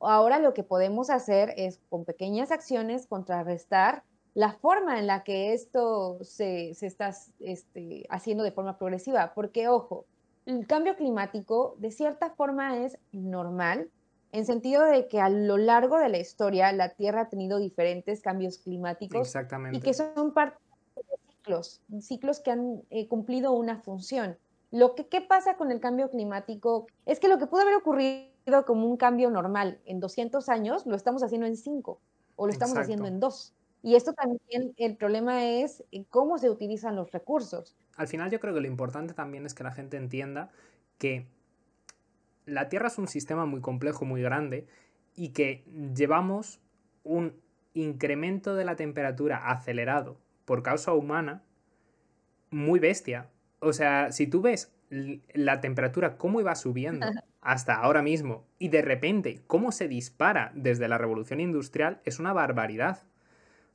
Ahora lo que podemos hacer es con pequeñas acciones contrarrestar la forma en la que esto se, se está este, haciendo de forma progresiva. Porque, ojo, el cambio climático de cierta forma es normal, en sentido de que a lo largo de la historia la Tierra ha tenido diferentes cambios climáticos Exactamente. y que son parte de ciclos, ciclos que han eh, cumplido una función. Lo que ¿qué pasa con el cambio climático es que lo que pudo haber ocurrido como un cambio normal en 200 años lo estamos haciendo en 5 o lo estamos Exacto. haciendo en 2. Y esto también, el problema es eh, cómo se utilizan los recursos. Al final yo creo que lo importante también es que la gente entienda que la Tierra es un sistema muy complejo, muy grande, y que llevamos un incremento de la temperatura acelerado por causa humana muy bestia. O sea, si tú ves la temperatura cómo iba subiendo hasta ahora mismo y de repente cómo se dispara desde la revolución industrial, es una barbaridad.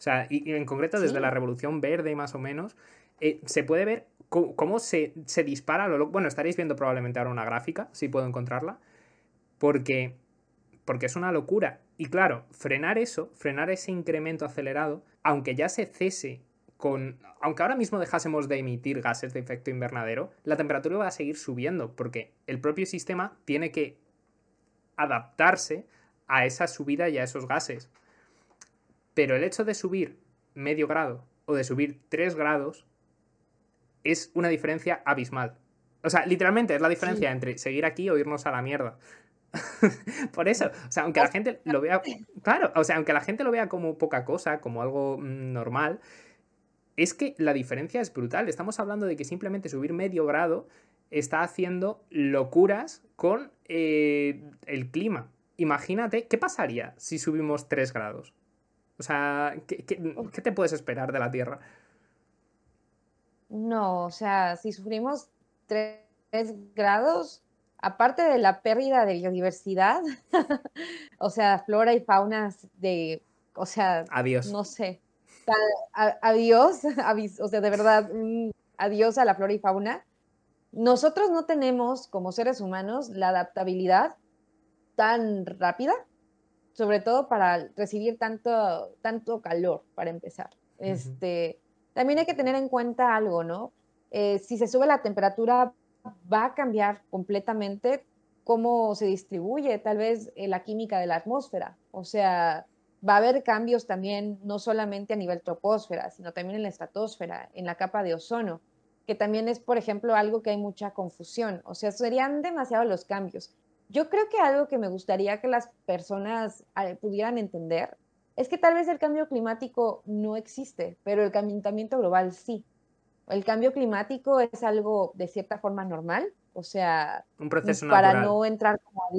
O sea, y, y en concreto desde Sí. la revolución verde más o menos, eh, se puede ver cómo, se, se dispara. Lo, lo- bueno, estaréis viendo probablemente ahora una gráfica, si puedo encontrarla, porque, porque es una locura. Y claro, frenar eso, frenar ese incremento acelerado, aunque ya se cese con... Aunque ahora mismo dejásemos de emitir gases de efecto invernadero, la temperatura va a seguir subiendo, porque el propio sistema tiene que adaptarse a esa subida y a esos gases. Pero el hecho de subir medio grado o de subir 3 grados es una diferencia abismal. O sea, literalmente es la diferencia Sí. entre seguir aquí o irnos a la mierda. Por eso, o sea, aunque la gente lo vea, claro, o sea, aunque la gente lo vea como poca cosa, como algo mm, normal, es que la diferencia es brutal. Estamos hablando de que simplemente subir medio grado está haciendo locuras con eh, el clima. Imagínate, ¿qué pasaría si subimos 3 grados? O sea, ¿qué, qué, qué te puedes esperar de la Tierra? No, o sea, si sufrimos 3 grados, aparte de la pérdida de biodiversidad, o sea, flora y fauna de, o sea, Adiós. no sé, tal- a- adiós, o sea, de verdad, adiós a la flora y fauna. Nosotros no tenemos, como seres humanos, la adaptabilidad tan rápida, sobre todo para recibir tanto, tanto calor, para empezar. Este, también hay que tener en cuenta algo, ¿no? Eh, si se sube la temperatura, va a cambiar completamente cómo se distribuye tal vez eh, la química de la atmósfera. O sea, va a haber cambios también, no solamente a nivel troposfera, sino también en la estratosfera, en la capa de ozono, que también es, por ejemplo, algo que hay mucha confusión. O sea, serían demasiados los cambios. Yo creo que algo que me gustaría que las personas eh, pudieran entender es que tal vez el cambio climático no existe, pero el calentamiento global sí. El cambio climático es algo de cierta forma normal, o sea, Un proceso para natural. no entrar como a.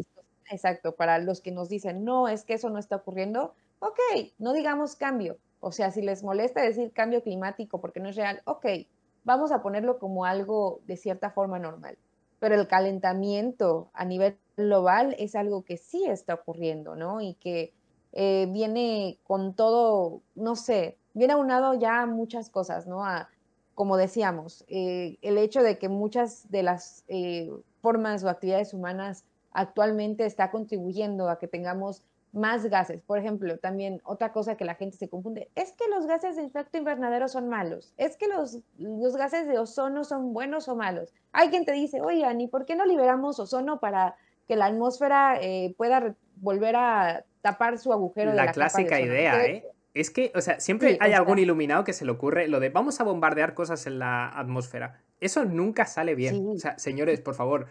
Exacto, para los que nos dicen, no, es que eso no está ocurriendo, ok, no digamos cambio. O sea, si les molesta decir cambio climático porque no es real, ok, vamos a ponerlo como algo de cierta forma normal. Pero el calentamiento a nivel global es algo que sí está ocurriendo, ¿no? Y que eh, viene con todo, no sé, viene aunado ya muchas cosas, ¿no? A, como decíamos, eh, el hecho de que muchas de las eh, formas o actividades humanas actualmente está contribuyendo a que tengamos más gases. Por ejemplo, también otra cosa que la gente se confunde, es que los gases de efecto invernadero son malos, es que los, los gases de ozono son buenos o malos. Hay quien te dice, oigan, ¿y por qué no liberamos ozono para que la atmósfera eh, pueda volver a tapar su agujero? La, de la clásica idea, ¿eh? Es que, o sea, siempre hay algún iluminado que se le ocurre lo de vamos a bombardear cosas en la atmósfera. Eso nunca sale bien. O sea, señores, por favor,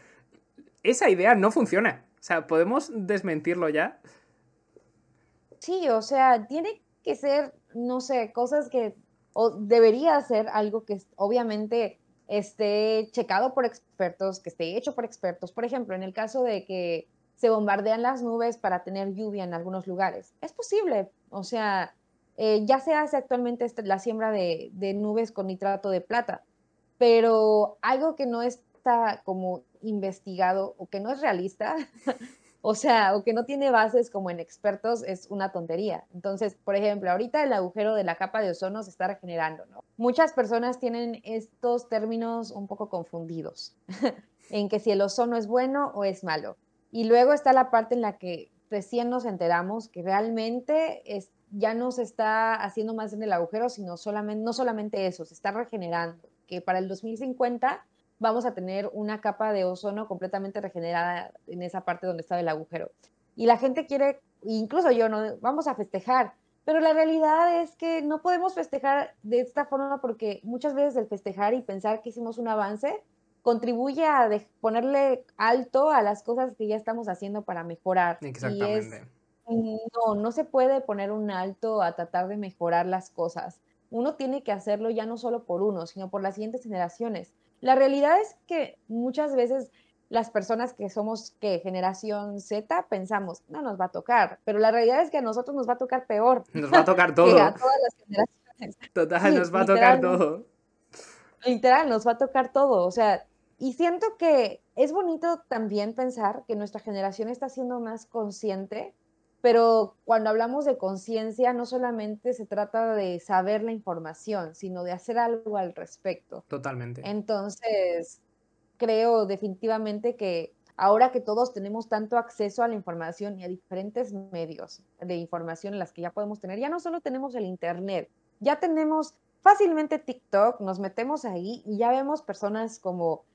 esa idea no funciona. O sea, ¿podemos desmentirlo ya? Sí, o sea, tiene que ser, no sé, cosas que, o debería ser algo que obviamente esté checado por expertos, que esté hecho por expertos. Por ejemplo, en el caso de que se bombardean las nubes para tener lluvia en algunos lugares. Es posible, o sea, eh, ya se hace actualmente la siembra de, de, nubes con nitrato de plata, pero algo que no está como investigado o que no es realista o sea, o que no tiene bases como en expertos, es una tontería. Entonces, por ejemplo, ahorita el agujero de la capa de ozono se está regenerando, ¿no? Muchas personas tienen estos términos un poco confundidos, en que si el ozono es bueno o es malo. Y luego está la parte en la que recién nos enteramos que realmente es, ya no se está haciendo más en el agujero, sino solamente, no solamente eso, se está regenerando, que para el 2050 vamos a tener una capa de ozono completamente regenerada en esa parte donde estaba el agujero. Y la gente quiere, incluso yo, no, vamos a festejar, pero la realidad es que no podemos festejar de esta forma porque muchas veces el festejar y pensar que hicimos un avance contribuye a ponerle alto a las cosas que ya estamos haciendo para mejorar. Exactamente. no, no se puede poner un alto a tratar de mejorar las cosas. Uno tiene que hacerlo ya no solo por uno, sino por las siguientes generaciones. La realidad es que muchas veces las personas que somos que generación Z pensamos, no nos va a tocar, pero la realidad es que a nosotros nos va a tocar peor. Nos va a tocar todo. a todas las generaciones. Total, nos va a tocar todo. Literal, nos va a tocar todo. O sea, y siento que es bonito también pensar que nuestra generación está siendo más consciente pero cuando hablamos de conciencia, no solamente se trata de saber la información, sino de hacer algo al respecto. Totalmente. Entonces, creo definitivamente que ahora que todos tenemos tanto acceso a la información y a diferentes medios de información en las que ya podemos tener, ya no solo tenemos el Internet, ya tenemos fácilmente TikTok, nos metemos ahí y ya vemos personas como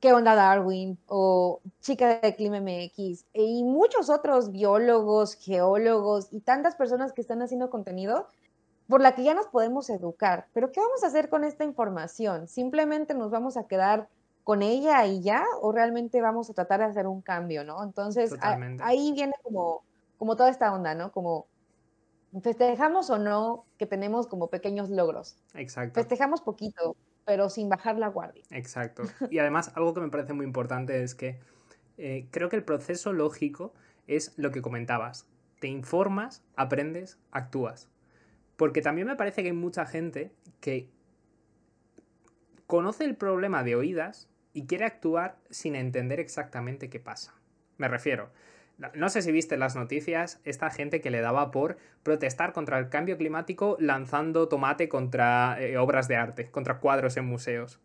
¿Qué onda Darwin? o Chica de Clima MX y muchos otros biólogos, geólogos y tantas personas que están haciendo contenido por la que ya nos podemos educar. Pero ¿qué vamos a hacer con esta información? ¿Simplemente nos vamos a quedar con ella y ya? ¿O realmente vamos a tratar de hacer un cambio, no? Entonces, ahí viene como, como toda esta onda, ¿no? Como festejamos o no que tenemos como pequeños logros. Exacto. Festejamos poquito, pero sin bajar la guardia. Exacto. Y además, algo que me parece muy importante es que eh, creo que el proceso lógico es lo que comentabas. Te informas, aprendes, actúas. Porque también me parece que hay mucha gente que conoce el problema de oídas y quiere actuar sin entender exactamente qué pasa. Me refiero, no sé si viste las noticias, esta gente que le daba por protestar contra el cambio climático lanzando tomate contra eh, obras de arte, contra cuadros en museos.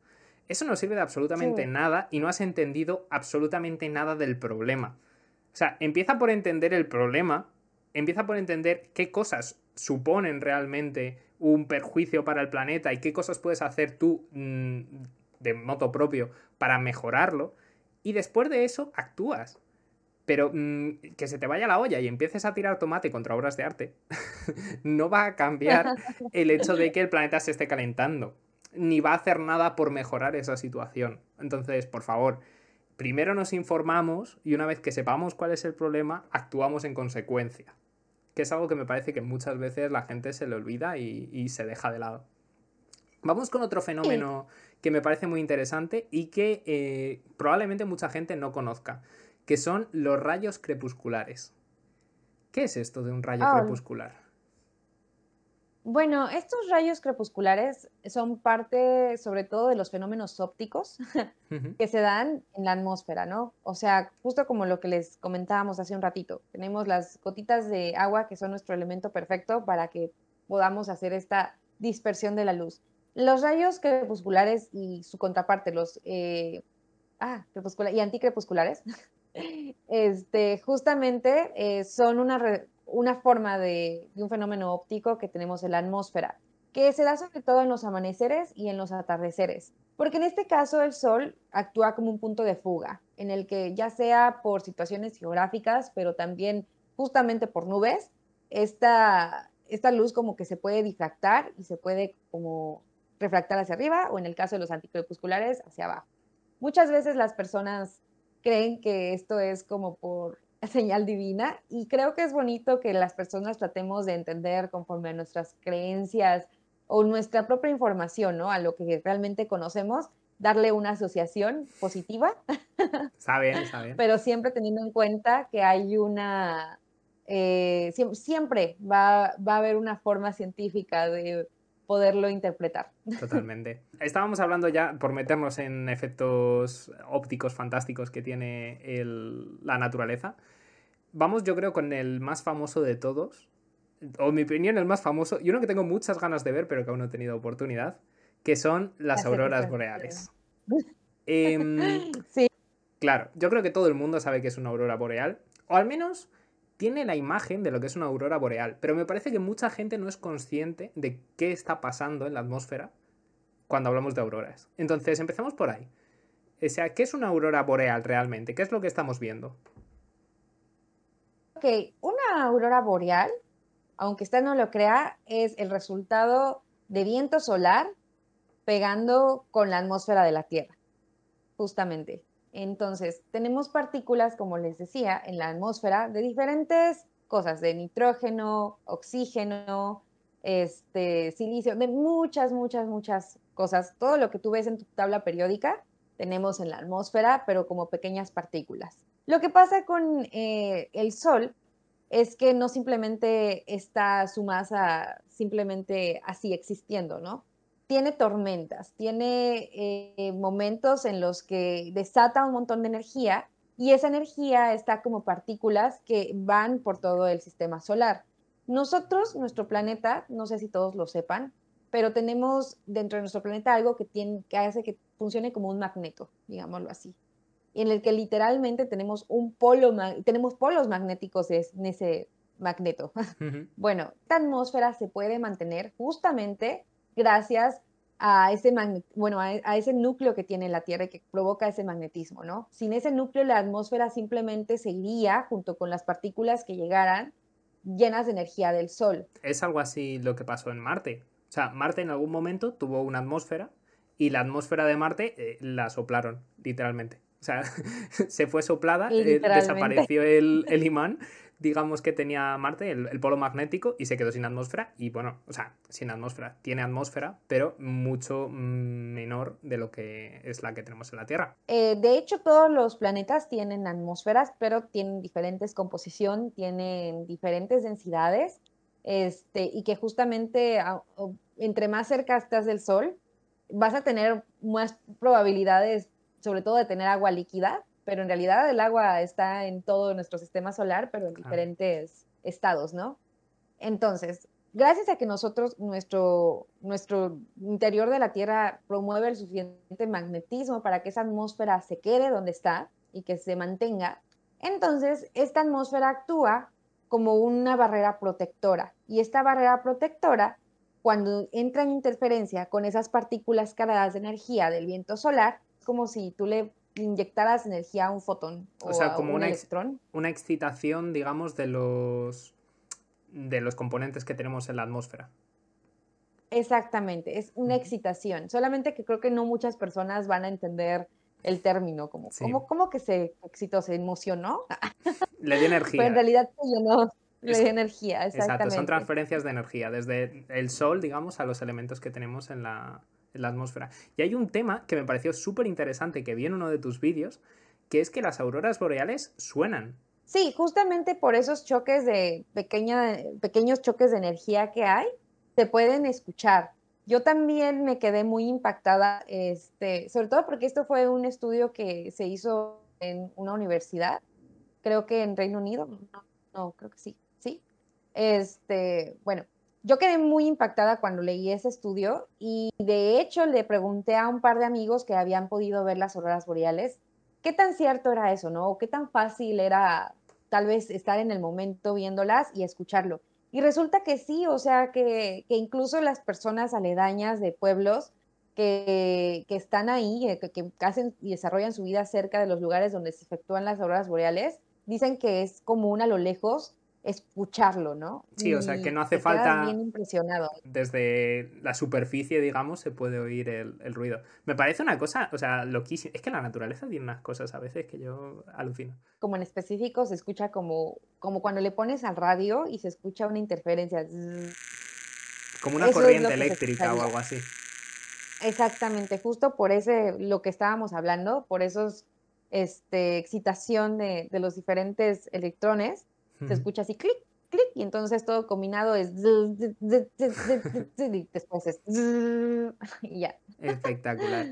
Eso no sirve de absolutamente nada y no has entendido absolutamente nada del problema. O sea, empieza por entender el problema, empieza por entender qué cosas suponen realmente un perjuicio para el planeta y qué cosas puedes hacer tú mm, de moto propio para mejorarlo. Y después de eso actúas. Pero mm, que se te vaya la olla y empieces a tirar tomate contra obras de arte no va a cambiar el hecho de que el planeta se esté calentando, ni va a hacer nada por mejorar esa situación. Entonces, por favor, primero nos informamos y una vez que sepamos cuál es el problema, actuamos en consecuencia. Que es algo que me parece que muchas veces la gente se le olvida y, se deja de lado. Vamos con otro fenómeno que me parece muy interesante y que eh, probablemente mucha gente no conozca que son los rayos crepusculares. ¿Qué es esto de un rayo ah. crepuscular? Bueno, estos rayos crepusculares son parte sobre todo de los fenómenos ópticos que se dan en la atmósfera, ¿no? O sea, justo como lo que les comentábamos hace un ratito, tenemos las gotitas de agua que son nuestro elemento perfecto para que podamos hacer esta dispersión de la luz. Los rayos crepusculares y su contraparte, los eh, ah, y anticrepusculares, este, justamente eh, son una, una forma de, de, un fenómeno óptico que tenemos en la atmósfera, que se da sobre todo en los amaneceres y en los atardeceres. Porque en este caso el Sol actúa como un punto de fuga, en el que ya sea por situaciones geográficas, pero también justamente por nubes, esta, esta luz como que se puede difractar y se puede como refractar hacia arriba o en el caso de los anticrepusculares hacia abajo. Muchas veces las personas creen que esto es como por señal divina y creo que es bonito que las personas tratemos de entender conforme a nuestras creencias o nuestra propia información, ¿no? A lo que realmente conocemos, darle una asociación positiva. Está bien, está bien. Pero siempre teniendo en cuenta que hay una, eh, siempre va, va a haber una forma científica de poderlo interpretar. Totalmente. Estábamos hablando ya, por meternos en efectos ópticos fantásticos que tiene la naturaleza. Vamos, yo creo, con el más famoso de todos, o en mi opinión, el más famoso, y uno que tengo muchas ganas de ver, pero que aún no he tenido oportunidad, que son las auroras boreales. Em, sí. Claro, yo creo que todo el mundo sabe que es una aurora boreal, o al menos tiene la imagen de lo que es una aurora boreal, pero me parece que mucha gente no es consciente de qué está pasando en la atmósfera cuando hablamos de auroras. Entonces, empezamos por ahí. O sea, ¿qué es una aurora boreal realmente? ¿Qué es lo que estamos viendo? Ok, una aurora boreal, aunque usted no lo crea, es el resultado de viento solar pegando con la atmósfera de la Tierra, justamente. Entonces, tenemos partículas, como les decía, en la atmósfera de diferentes cosas, de nitrógeno, oxígeno, este, silicio, de muchas, muchas, muchas cosas. Todo lo que tú ves en tu tabla periódica tenemos en la atmósfera, pero como pequeñas partículas. Lo que pasa con eh, el Sol es que no simplemente está su masa simplemente así existiendo, ¿no? Tiene tormentas, tiene eh, momentos en los que desata un montón de energía y esa energía está como partículas que van por todo el sistema solar. Nosotros, nuestro planeta, no sé si todos lo sepan, pero tenemos dentro de nuestro planeta algo que, tiene, que hace que funcione como un magneto, digámoslo así, en el que literalmente tenemos un polo, tenemos polos magnéticos en ese magneto. Bueno, esta atmósfera se puede mantener justamente gracias a ese, bueno, a, ese núcleo que tiene la Tierra y que provoca ese magnetismo, ¿no? Sin ese núcleo la atmósfera simplemente seguiría junto con las partículas que llegaran llenas de energía del Sol. Es algo así lo que pasó en Marte. O sea, Marte en algún momento tuvo una atmósfera y la atmósfera de Marte eh, la soplaron, literalmente. O sea, se fue soplada, eh, desapareció el, el imán digamos que tenía Marte, el, polo magnético, y se quedó sin atmósfera. Y bueno, o sea, sin atmósfera. Tiene atmósfera, pero mucho menor de lo que es la que tenemos en la Tierra. Eh, de hecho, todos los planetas tienen atmósferas, pero tienen diferentes composición, tienen diferentes densidades. Este, y que justamente entre más cerca estás del Sol, vas a tener más probabilidades, sobre todo de tener agua líquida, pero en realidad el agua está en todo nuestro sistema solar, pero en diferentes estados, ¿no? Entonces, gracias a que nosotros, nuestro, nuestro interior de la Tierra promueve el suficiente magnetismo para que esa atmósfera se quede donde está y que se mantenga, entonces esta atmósfera actúa como una barrera protectora. Y esta barrera protectora, cuando entra en interferencia con esas partículas cargadas de energía del viento solar, como si tú le inyectaras energía a un fotón o, sea, como un electrón. una excitación, digamos, de los, de los componentes que tenemos en la atmósfera. Exactamente, es una excitación. Solamente que creo que no muchas personas van a entender el término, como, como, que se excitó, se emocionó. Le dio energía. Pero en realidad se llenó, le dio energía, exactamente. Exacto, son transferencias de energía, desde el sol, digamos, a los elementos que tenemos en la, la atmósfera. Y hay un tema que me pareció súper interesante que vi en uno de tus vídeos, que es que las auroras boreales suenan. Sí, justamente por esos choques de pequeña, pequeños choques de energía que hay, se pueden escuchar. Yo también me quedé muy impactada, este, sobre todo porque esto fue un estudio que se hizo en una universidad, creo que en Reino Unido, no, no creo que sí, sí. Este, bueno, yo quedé muy impactada cuando leí ese estudio y de hecho le pregunté a un par de amigos que habían podido ver las auroras boreales qué tan cierto era eso, ¿no? O qué tan fácil era tal vez estar en el momento viéndolas y escucharlo. Y resulta que sí, o sea, que, incluso las personas aledañas de pueblos que, están ahí, eh, que, que, hacen y desarrollan su vida cerca de los lugares donde se efectúan las auroras boreales, dicen que es común a lo lejos escucharlo, ¿no? Sí, o sea, que no hace falta... Bien impresionado. Desde la superficie, digamos, se puede oír el, ruido. Me parece una cosa, o sea, loquísima. Es que la naturaleza tiene unas cosas a veces que yo alucino. Como en específico se escucha como, como cuando le pones al radio y se escucha una interferencia. Como una corriente eléctrica o algo así. Exactamente, justo por ese, lo que estábamos hablando, por esos, este, excitación de, de los diferentes electrones se escucha así, clic, clic, y entonces todo combinado es... después es... Y ya. Espectacular.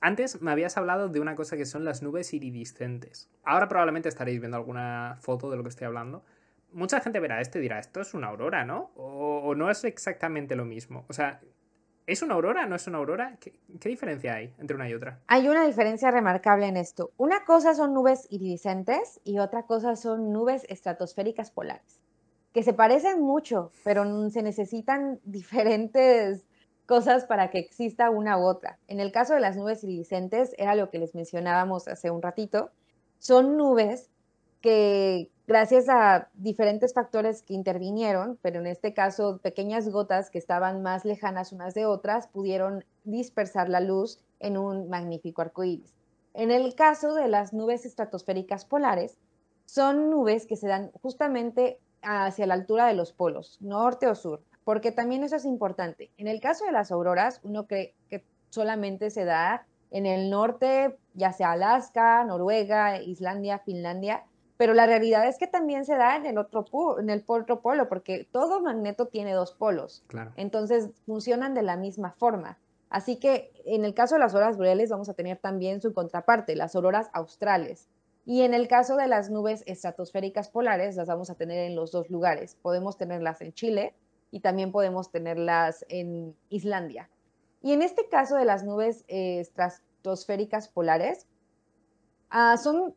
Antes me habías hablado de una cosa que son las nubes iridiscentes. Ahora probablemente estaréis viendo alguna foto de lo que estoy hablando. Mucha gente verá esto y dirá, esto es una aurora, ¿no? O, o no es exactamente lo mismo. O sea, ¿Es una aurora? ¿No es una aurora? ¿Qué, diferencia hay entre una y otra? Hay una diferencia remarcable en esto. Una cosa son nubes iridiscentes y otra cosa son nubes estratosféricas polares, que se parecen mucho, pero se necesitan diferentes cosas para que exista una u otra. En el caso de las nubes iridiscentes, era lo que les mencionábamos hace un ratito, son nubes que gracias a diferentes factores que intervinieron, pero en este caso pequeñas gotas que estaban más lejanas unas de otras, pudieron dispersar la luz en un magnífico arco iris. En el caso de las nubes estratosféricas polares, son nubes que se dan justamente hacia la altura de los polos, norte o sur, porque también eso es importante. En el caso de las auroras, uno cree que solamente se da en el norte, ya sea Alaska, Noruega, Islandia, Finlandia, pero la realidad es que también se da en el otro, en el otro polo, porque todo magneto tiene dos polos. Entonces funcionan de la misma forma. Así que en el caso de las auroras boreales vamos a tener también su contraparte, las auroras australes. Y en el caso de las nubes estratosféricas polares, las vamos a tener en los dos lugares. Podemos tenerlas en Chile y también podemos tenerlas en Islandia. Y en este caso de las nubes eh, estratosféricas polares, ah, son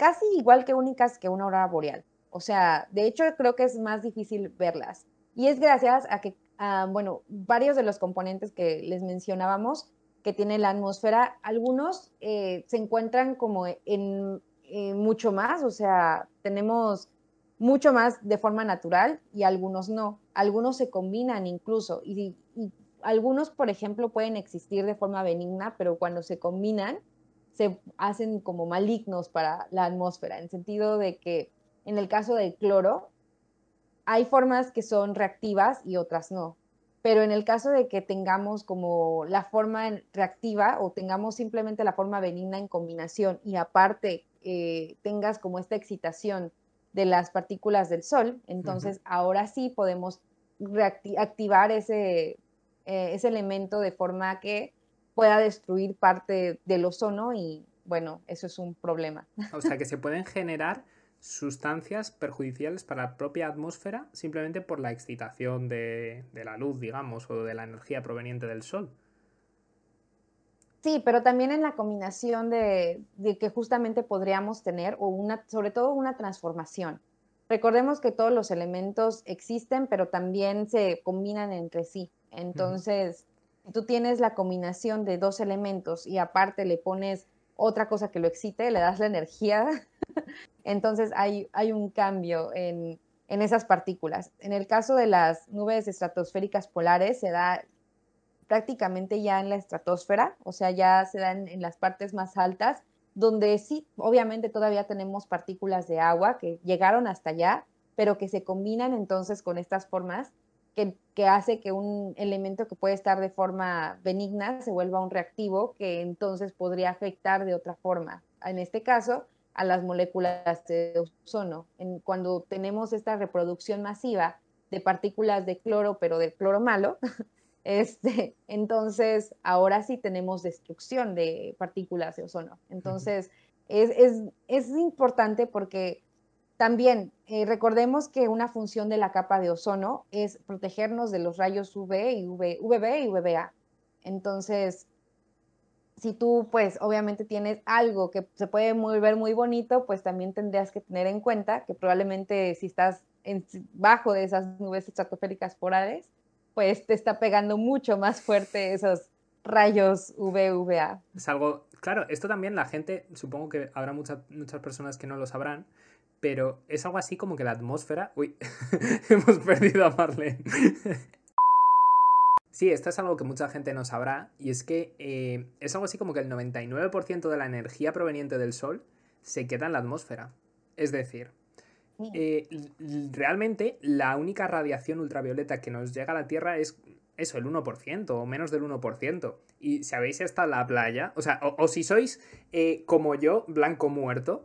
casi igual que únicas que una aurora boreal. O sea, de hecho creo que es más difícil verlas. Y es gracias a que, bueno, varios de los componentes que les mencionábamos que tiene la atmósfera, algunos eh, se encuentran como en, mucho más, o sea, tenemos mucho más de forma natural y algunos no. Algunos se combinan incluso y algunos, por ejemplo, pueden existir de forma benigna, pero cuando se combinan, se hacen como malignos para la atmósfera, en sentido de que en el caso del cloro, hay formas que son reactivas y otras no. Pero en el caso de que tengamos como la forma reactiva o tengamos simplemente la forma benigna en combinación y aparte eh, tengas como esta excitación de las partículas del sol, entonces ahora sí podemos activar ese, eh, ese elemento de forma que pueda destruir parte del ozono y bueno, eso es un problema. O sea que se pueden generar sustancias perjudiciales para la propia atmósfera simplemente por la excitación de, la luz, digamos, o de la energía proveniente del sol. Sí, pero también en la combinación de, de, que justamente podríamos tener, o una, sobre todo una transformación. Recordemos que todos los elementos existen, pero también se combinan entre sí. Entonces, tú tienes la combinación de dos elementos y aparte le pones otra cosa que lo excite, le das la energía, entonces hay, hay un cambio en, en, esas partículas. En el caso de las nubes estratosféricas polares, se da prácticamente ya en la estratosfera, o sea, ya se dan en las partes más altas, donde sí, obviamente todavía tenemos partículas de agua que llegaron hasta allá, pero que se combinan entonces con estas formas que, hace que un elemento que puede estar de forma benigna se vuelva un reactivo que entonces podría afectar de otra forma. En este caso, a las moléculas de ozono. cuando tenemos esta reproducción masiva de partículas de cloro, pero de cloro malo, este, entonces ahora sí tenemos destrucción de partículas de ozono. Entonces, es, es, es importante porque también eh, recordemos que una función de la capa de ozono es protegernos de los rayos UV y UV, UVB y UVA. Entonces, si tú, pues, obviamente tienes algo que se puede ver muy bonito, pues también tendrías que tener en cuenta que probablemente si estás en, bajo de esas nubes estratosféricas polares, pues te está pegando mucho más fuerte esos rayos UVA. Es algo, claro, esto también la gente, supongo que habrá muchas muchas personas que no lo sabrán, pero es algo así como que la atmósfera... Uy, hemos perdido a Marlene. Sí, esto es algo que mucha gente no sabrá y es que eh, es algo así como que el 99% de la energía proveniente del Sol se queda en la atmósfera. Es decir, eh, realmente la única radiación ultravioleta que nos llega a la Tierra es eso, el 1% o menos del 1%. Y si habéis estado en la playa, o sea, o, si sois eh, como yo, blanco muerto,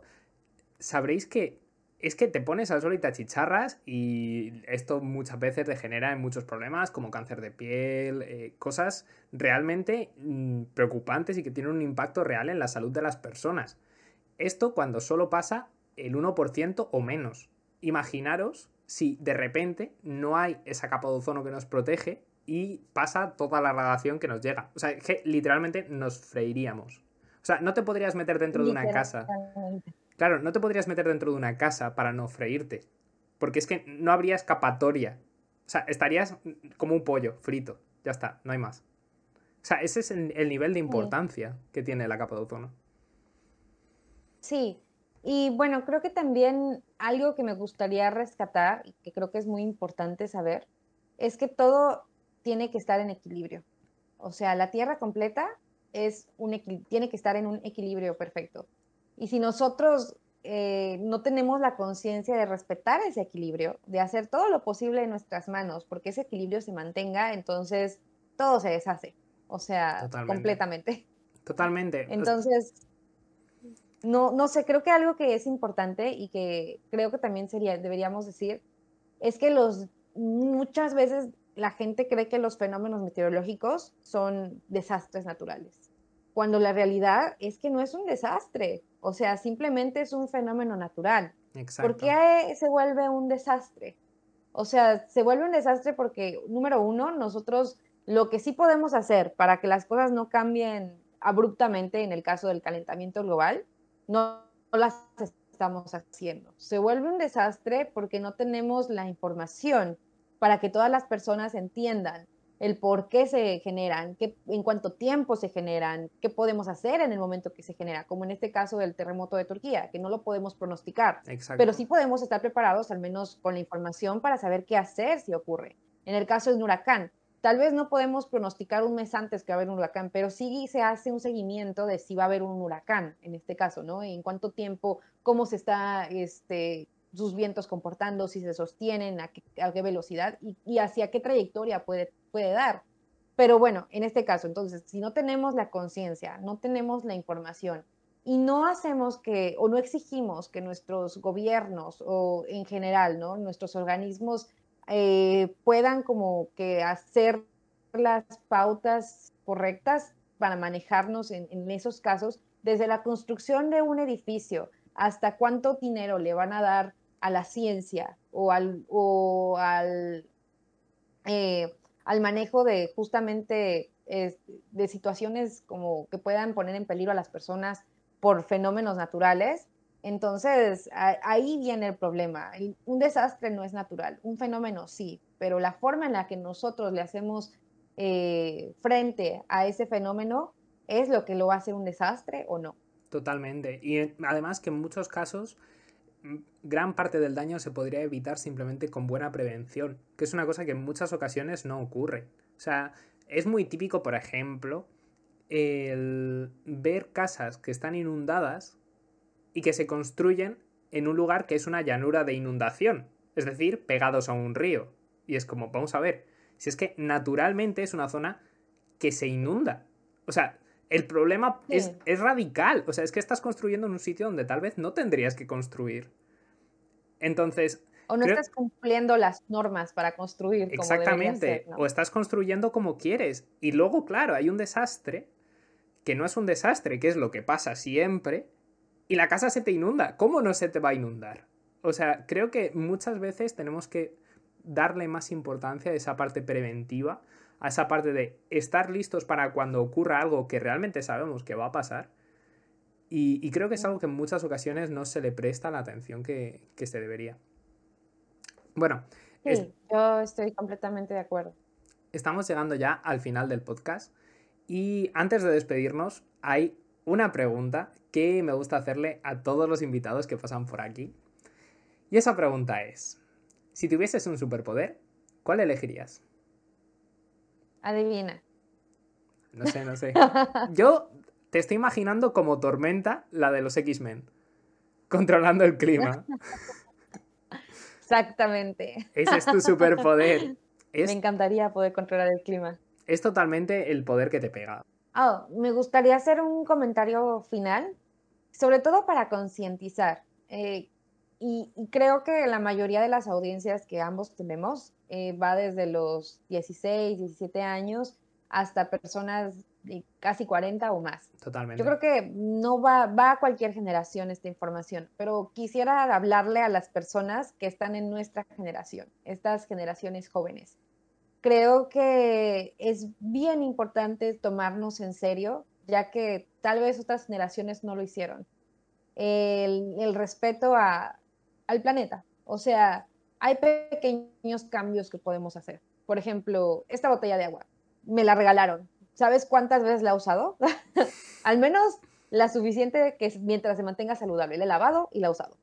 sabréis que es que te pones al sol y te achicharras y esto muchas veces te genera muchos problemas como cáncer de piel, eh, cosas realmente mm, preocupantes y que tienen un impacto real en la salud de las personas. Esto cuando solo pasa el 1% o menos. Imaginaros si de repente no hay esa capa de ozono que nos protege y pasa toda la radiación que nos llega. O sea, que literalmente nos freiríamos. O sea, no te podrías meter dentro de una casa. Claro, no te podrías meter dentro de una casa para no freírte. Porque es que no habría escapatoria. O sea, estarías como un pollo frito. Ya está, no hay más. O sea, ese es el nivel de importancia que tiene la capa de ozono. Sí, y bueno, creo que también algo que me gustaría rescatar, y que creo que es muy importante saber, es que todo tiene que estar en equilibrio. O sea, la Tierra completa es un tiene que estar en un equilibrio perfecto. Y si nosotros eh, no tenemos la conciencia de respetar ese equilibrio, de hacer todo lo posible en nuestras manos porque ese equilibrio se mantenga, entonces todo se deshace. O sea, completamente. Totalmente. Entonces, no, no sé, creo que algo que es importante y que creo que también sería, deberíamos decir, es que los, muchas veces la gente cree que los fenómenos meteorológicos son desastres naturales, cuando la realidad es que no es un desastre. O sea, simplemente es un fenómeno natural. Exacto. ¿Por qué se vuelve un desastre? O sea, se vuelve un desastre porque, número uno, nosotros lo que sí podemos hacer para que las cosas no cambien abruptamente en el caso del calentamiento global, no, no las estamos haciendo. Se vuelve un desastre porque no tenemos la información para que todas las personas entiendan el por qué se generan, qué, en cuánto tiempo se generan, qué podemos hacer en el momento que se genera, como en este caso del terremoto de Turquía, que no lo podemos pronosticar, pero sí podemos estar preparados al menos con la información para saber qué hacer si ocurre. En el caso de un huracán, tal vez no podemos pronosticar un mes antes que va a haber un huracán, pero sí se hace un seguimiento de si va a haber un huracán, en este caso, ¿no? En cuánto tiempo, cómo se está este, sus vientos comportando, si se sostienen, a qué, velocidad y, hacia qué trayectoria puede, puede dar. Pero bueno, en este caso, entonces, si no tenemos la conciencia, no tenemos la información y no hacemos que, o no exigimos que nuestros gobiernos o en general, ¿no? Nuestros organismos eh, puedan como que hacer las pautas correctas para manejarnos en, esos casos, desde la construcción de un edificio hasta cuánto dinero le van a dar a la ciencia o al, o al, eh, al manejo de justamente de situaciones como que puedan poner en peligro a las personas por fenómenos naturales, entonces ahí viene el problema. Un desastre no es natural, un fenómeno sí, pero la forma en la que nosotros le hacemos eh, frente a ese fenómeno es lo que lo hace un desastre o no. Totalmente. Y además que en muchos casos gran parte del daño se podría evitar simplemente con buena prevención, que es una cosa que en muchas ocasiones no ocurre. O sea, es muy típico, por ejemplo, el ver casas que están inundadas y que se construyen en un lugar que es una llanura de inundación, es decir, pegados a un río. Y es como, vamos a ver, si es que naturalmente es una zona que se inunda. O sea, el problema es, radical. O sea, es que estás construyendo en un sitio donde tal vez no tendrías que construir. Entonces. O no estás cumpliendo las normas para construir. Como Exactamente. O estás construyendo como quieres. Y luego, claro, hay un desastre que no es un desastre, que es lo que pasa siempre. Y la casa se te inunda. ¿Cómo no se te va a inundar? O sea, creo que muchas veces tenemos que darle más importancia a esa parte preventiva a esa parte de estar listos para cuando ocurra algo que realmente sabemos que va a pasar. Y, creo que es algo que en muchas ocasiones no se le presta la atención que, se debería. Bueno. Sí, yo estoy completamente de acuerdo. Estamos llegando ya al final del podcast. Y antes de despedirnos, hay una pregunta que me gusta hacerle a todos los invitados que pasan por aquí. Y esa pregunta es, si tuvieses un superpoder, ¿cuál elegirías? Adivina. No sé, no sé. Yo te estoy imaginando como Tormenta, la de los X-Men, controlando el clima. Exactamente. Ese es tu superpoder. Me encantaría poder controlar el clima. Es totalmente el poder que te pega. Oh, me gustaría hacer un comentario final, sobre todo para concientizar. Eh, y, creo que la mayoría de las audiencias que ambos tenemos eh, va desde los 16, 17 años hasta personas de casi 40 o más. Totalmente. Yo creo que no va, va a cualquier generación esta información, pero quisiera hablarle a las personas que están en nuestra generación, estas generaciones jóvenes. Creo que es bien importante tomarnos en serio, ya que tal vez otras generaciones no lo hicieron. El, el respeto a, al planeta. O sea, hay pequeños cambios que podemos hacer. Por ejemplo, esta botella de agua, me la regalaron. ¿Sabes cuántas veces la he usado? Al menos la suficiente que mientras se mantenga saludable. La he lavado y la he usado.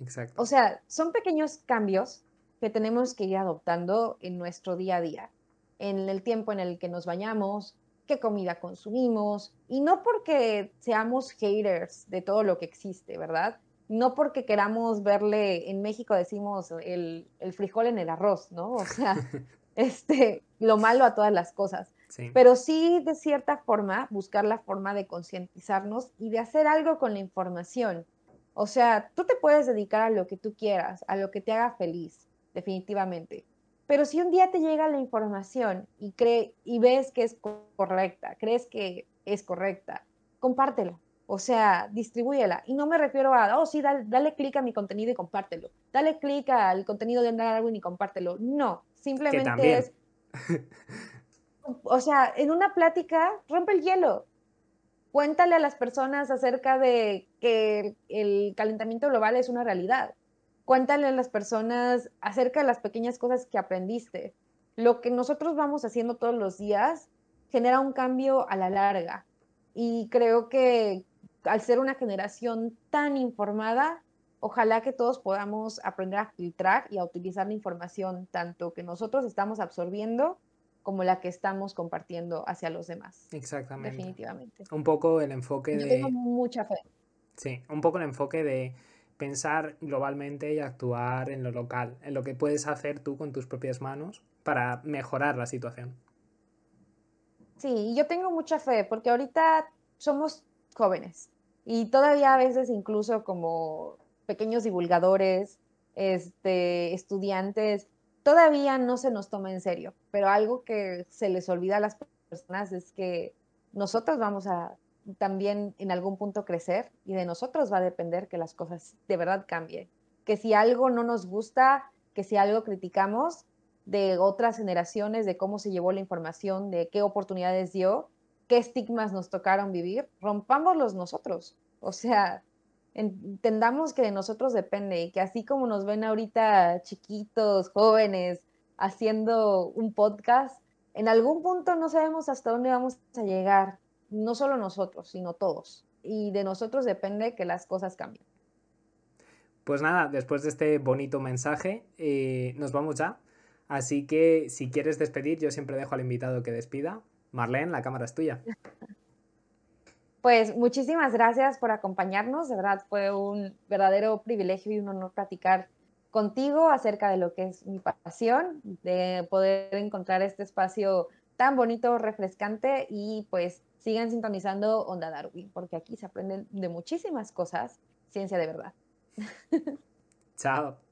Exacto. O sea, son pequeños cambios que tenemos que ir adoptando en nuestro día a día, en el tiempo en el que nos bañamos, qué comida consumimos, y no porque seamos haters de todo lo que existe, ¿verdad? No porque queramos verle, en México decimos el, frijol en el arroz, ¿no? O sea, este, lo malo a todas las cosas. Pero sí, de cierta forma, buscar la forma de concientizarnos y de hacer algo con la información. O sea, tú te puedes dedicar a lo que tú quieras, a lo que te haga feliz, definitivamente. Pero si un día te llega la información y, cree, y ves que es correcta, crees que es correcta, compártelo o sea, distribúyela. Y no me refiero a, oh, sí, dale, clic a mi contenido y compártelo. Dale clic al contenido de Andar Darwin y compártelo. No, simplemente es. O sea, en una plática, rompe el hielo. Cuéntale a las personas acerca de que el calentamiento global es una realidad. Cuéntale a las personas acerca de las pequeñas cosas que aprendiste. Lo que nosotros vamos haciendo todos los días genera un cambio a la larga. Y creo que al ser una generación tan informada, ojalá que todos podamos aprender a filtrar y a utilizar la información tanto que nosotros estamos absorbiendo como la que estamos compartiendo hacia los demás. Exactamente. Definitivamente. Un poco el enfoque Yo de... Tengo mucha fe. Sí, un poco el enfoque de pensar globalmente y actuar en lo local, en lo que puedes hacer tú con tus propias manos para mejorar la situación. Sí, yo tengo mucha fe porque ahorita somos jóvenes y todavía a veces incluso como pequeños divulgadores, este, estudiantes, todavía no se nos toma en serio, pero algo que se les olvida a las personas es que nosotros vamos a también en algún punto crecer y de nosotros va a depender que las cosas de verdad cambien. Que si algo no nos gusta, que si algo criticamos de otras generaciones, de cómo se llevó la información, de qué oportunidades dio, qué estigmas nos tocaron vivir, rompámoslos nosotros. O sea, entendamos que de nosotros depende y que así como nos ven ahorita chiquitos, jóvenes, haciendo un podcast, en algún punto no sabemos hasta dónde vamos a llegar, no solo nosotros, sino todos. Y de nosotros depende que las cosas cambien. Pues nada, después de este bonito mensaje, eh, nos vamos ya. Así que si quieres despedir, yo siempre dejo al invitado que despida. Marlene, la cámara es tuya. Pues muchísimas gracias por acompañarnos. De verdad fue un verdadero privilegio y un honor platicar contigo acerca de lo que es mi pasión, de poder encontrar este espacio tan bonito, refrescante y pues sigan sintonizando Onda Darwin, porque aquí se aprenden de muchísimas cosas, ciencia de verdad. Chao.